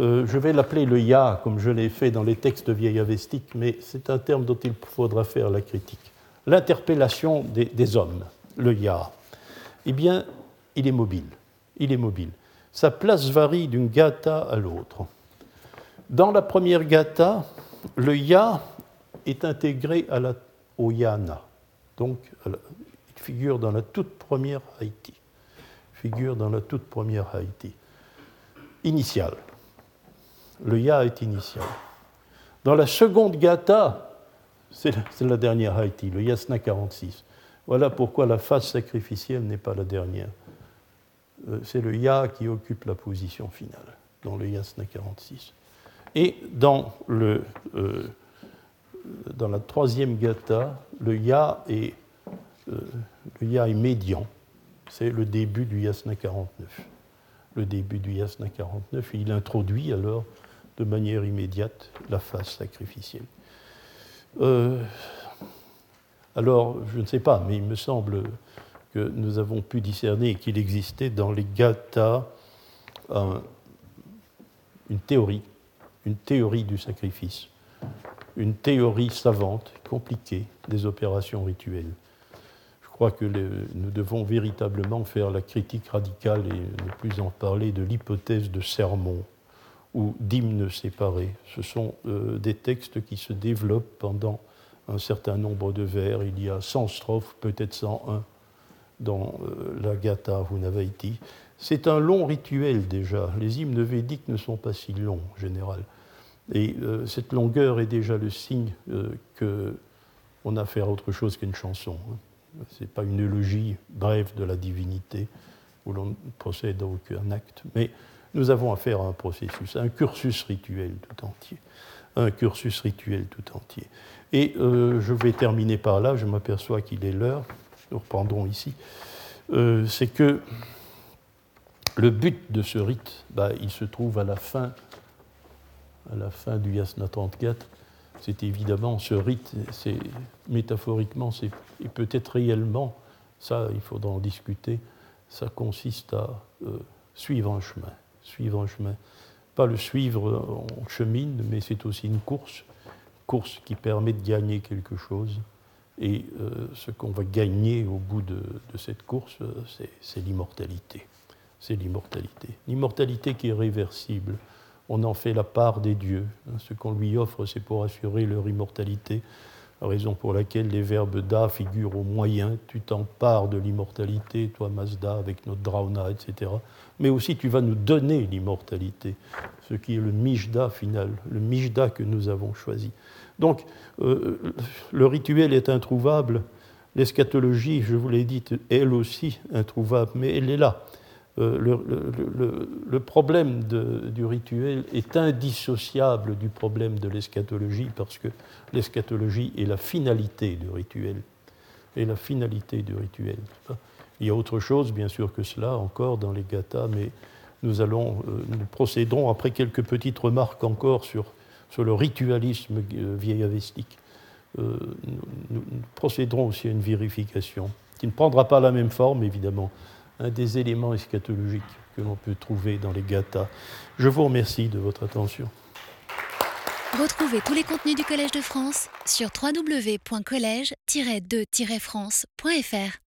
euh, je vais l'appeler le ya, comme je l'ai fait dans les textes vieillavestiques, mais c'est un terme dont il faudra faire la critique. L'interpellation des, hommes, le ya, eh bien, il est mobile. Il est mobile. Sa place varie d'une gata à l'autre. Dans la première gata, le ya est intégré au yana. Donc, il figure dans la toute première Haïti. Figure dans la toute première Haïti. Initial. Le ya est initial. Dans la seconde gata, c'est la dernière Haïti, le yasna 46. Voilà pourquoi la phase sacrificielle n'est pas la dernière. Euh, c'est le ya qui occupe la position finale dans le yasna 46. Et dans le euh, dans la troisième gata, le ya est, euh, le ya est médian. C'est le début du yasna 49. Le début du yasna 49, et il introduit alors de manière immédiate la phase sacrificielle. Euh, alors, je ne sais pas, mais il me semble que nous avons pu discerner qu'il existait dans les gathas une théorie, une théorie du sacrifice une théorie savante, compliquée, des opérations rituelles. Je crois que nous devons véritablement faire la critique radicale et ne plus en parler de l'hypothèse de sermon ou d'hymne séparé. Ce sont euh, des textes qui se développent pendant un certain nombre de vers. Il y a 100 strophes, peut-être 101 dans euh, la Gatha Hunavaiti. C'est un long rituel déjà. Les hymnes védiques ne sont pas si longs en général. Et euh, cette longueur est déjà le signe qu'on a affaire à autre chose qu'une chanson. Hein. Ce n'est pas une élogie brève de la divinité où l'on procède à aucun acte, mais nous avons affaire à un processus, à un cursus rituel tout entier. Un cursus rituel tout entier. Et euh, je vais terminer par là, je m'aperçois qu'il est l'heure, nous reprendrons ici. Euh, c'est que le but de ce rite, bah, il se trouve à la fin, à la fin du Yasna 34. C'est évidemment ce rite, c'est métaphoriquement, et peut-être réellement, ça il faudra en discuter, ça consiste à euh, suivre un chemin suivre un chemin. Pas le suivre en chemine, mais c'est aussi une course, course qui permet de gagner quelque chose. Et euh, ce qu'on va gagner au bout de, cette course, euh, c'est l'immortalité. C'est l'immortalité. L'immortalité qui est réversible. On en fait la part des dieux. Ce qu'on lui offre, c'est pour assurer leur immortalité raison pour laquelle les verbes da figurent au moyen. Tu t'empares de l'immortalité, toi Mazda, avec notre Drauna, etc. Mais aussi tu vas nous donner l'immortalité, ce qui est le Mijda final, le Mijda que nous avons choisi. Donc euh, le rituel est introuvable, l'eschatologie, je vous l'ai dit, elle aussi introuvable, mais elle est là. Euh, le, problème du rituel est indissociable du problème de l'eschatologie parce que l'eschatologie est la finalité du rituel. Et la finalité du rituel. Il y a autre chose, bien sûr, que cela encore dans les gathas, mais nous allons, euh, nous procéderons après quelques petites remarques encore sur, sur le ritualisme euh, vieillavestique. nous, nous procéderons aussi à une vérification qui ne prendra pas la même forme, évidemment, un des éléments eschatologiques que l'on peut trouver dans les gathas. Je vous remercie de votre attention. Retrouvez tous les contenus du Collège de France sur www.colège-2-france.fr.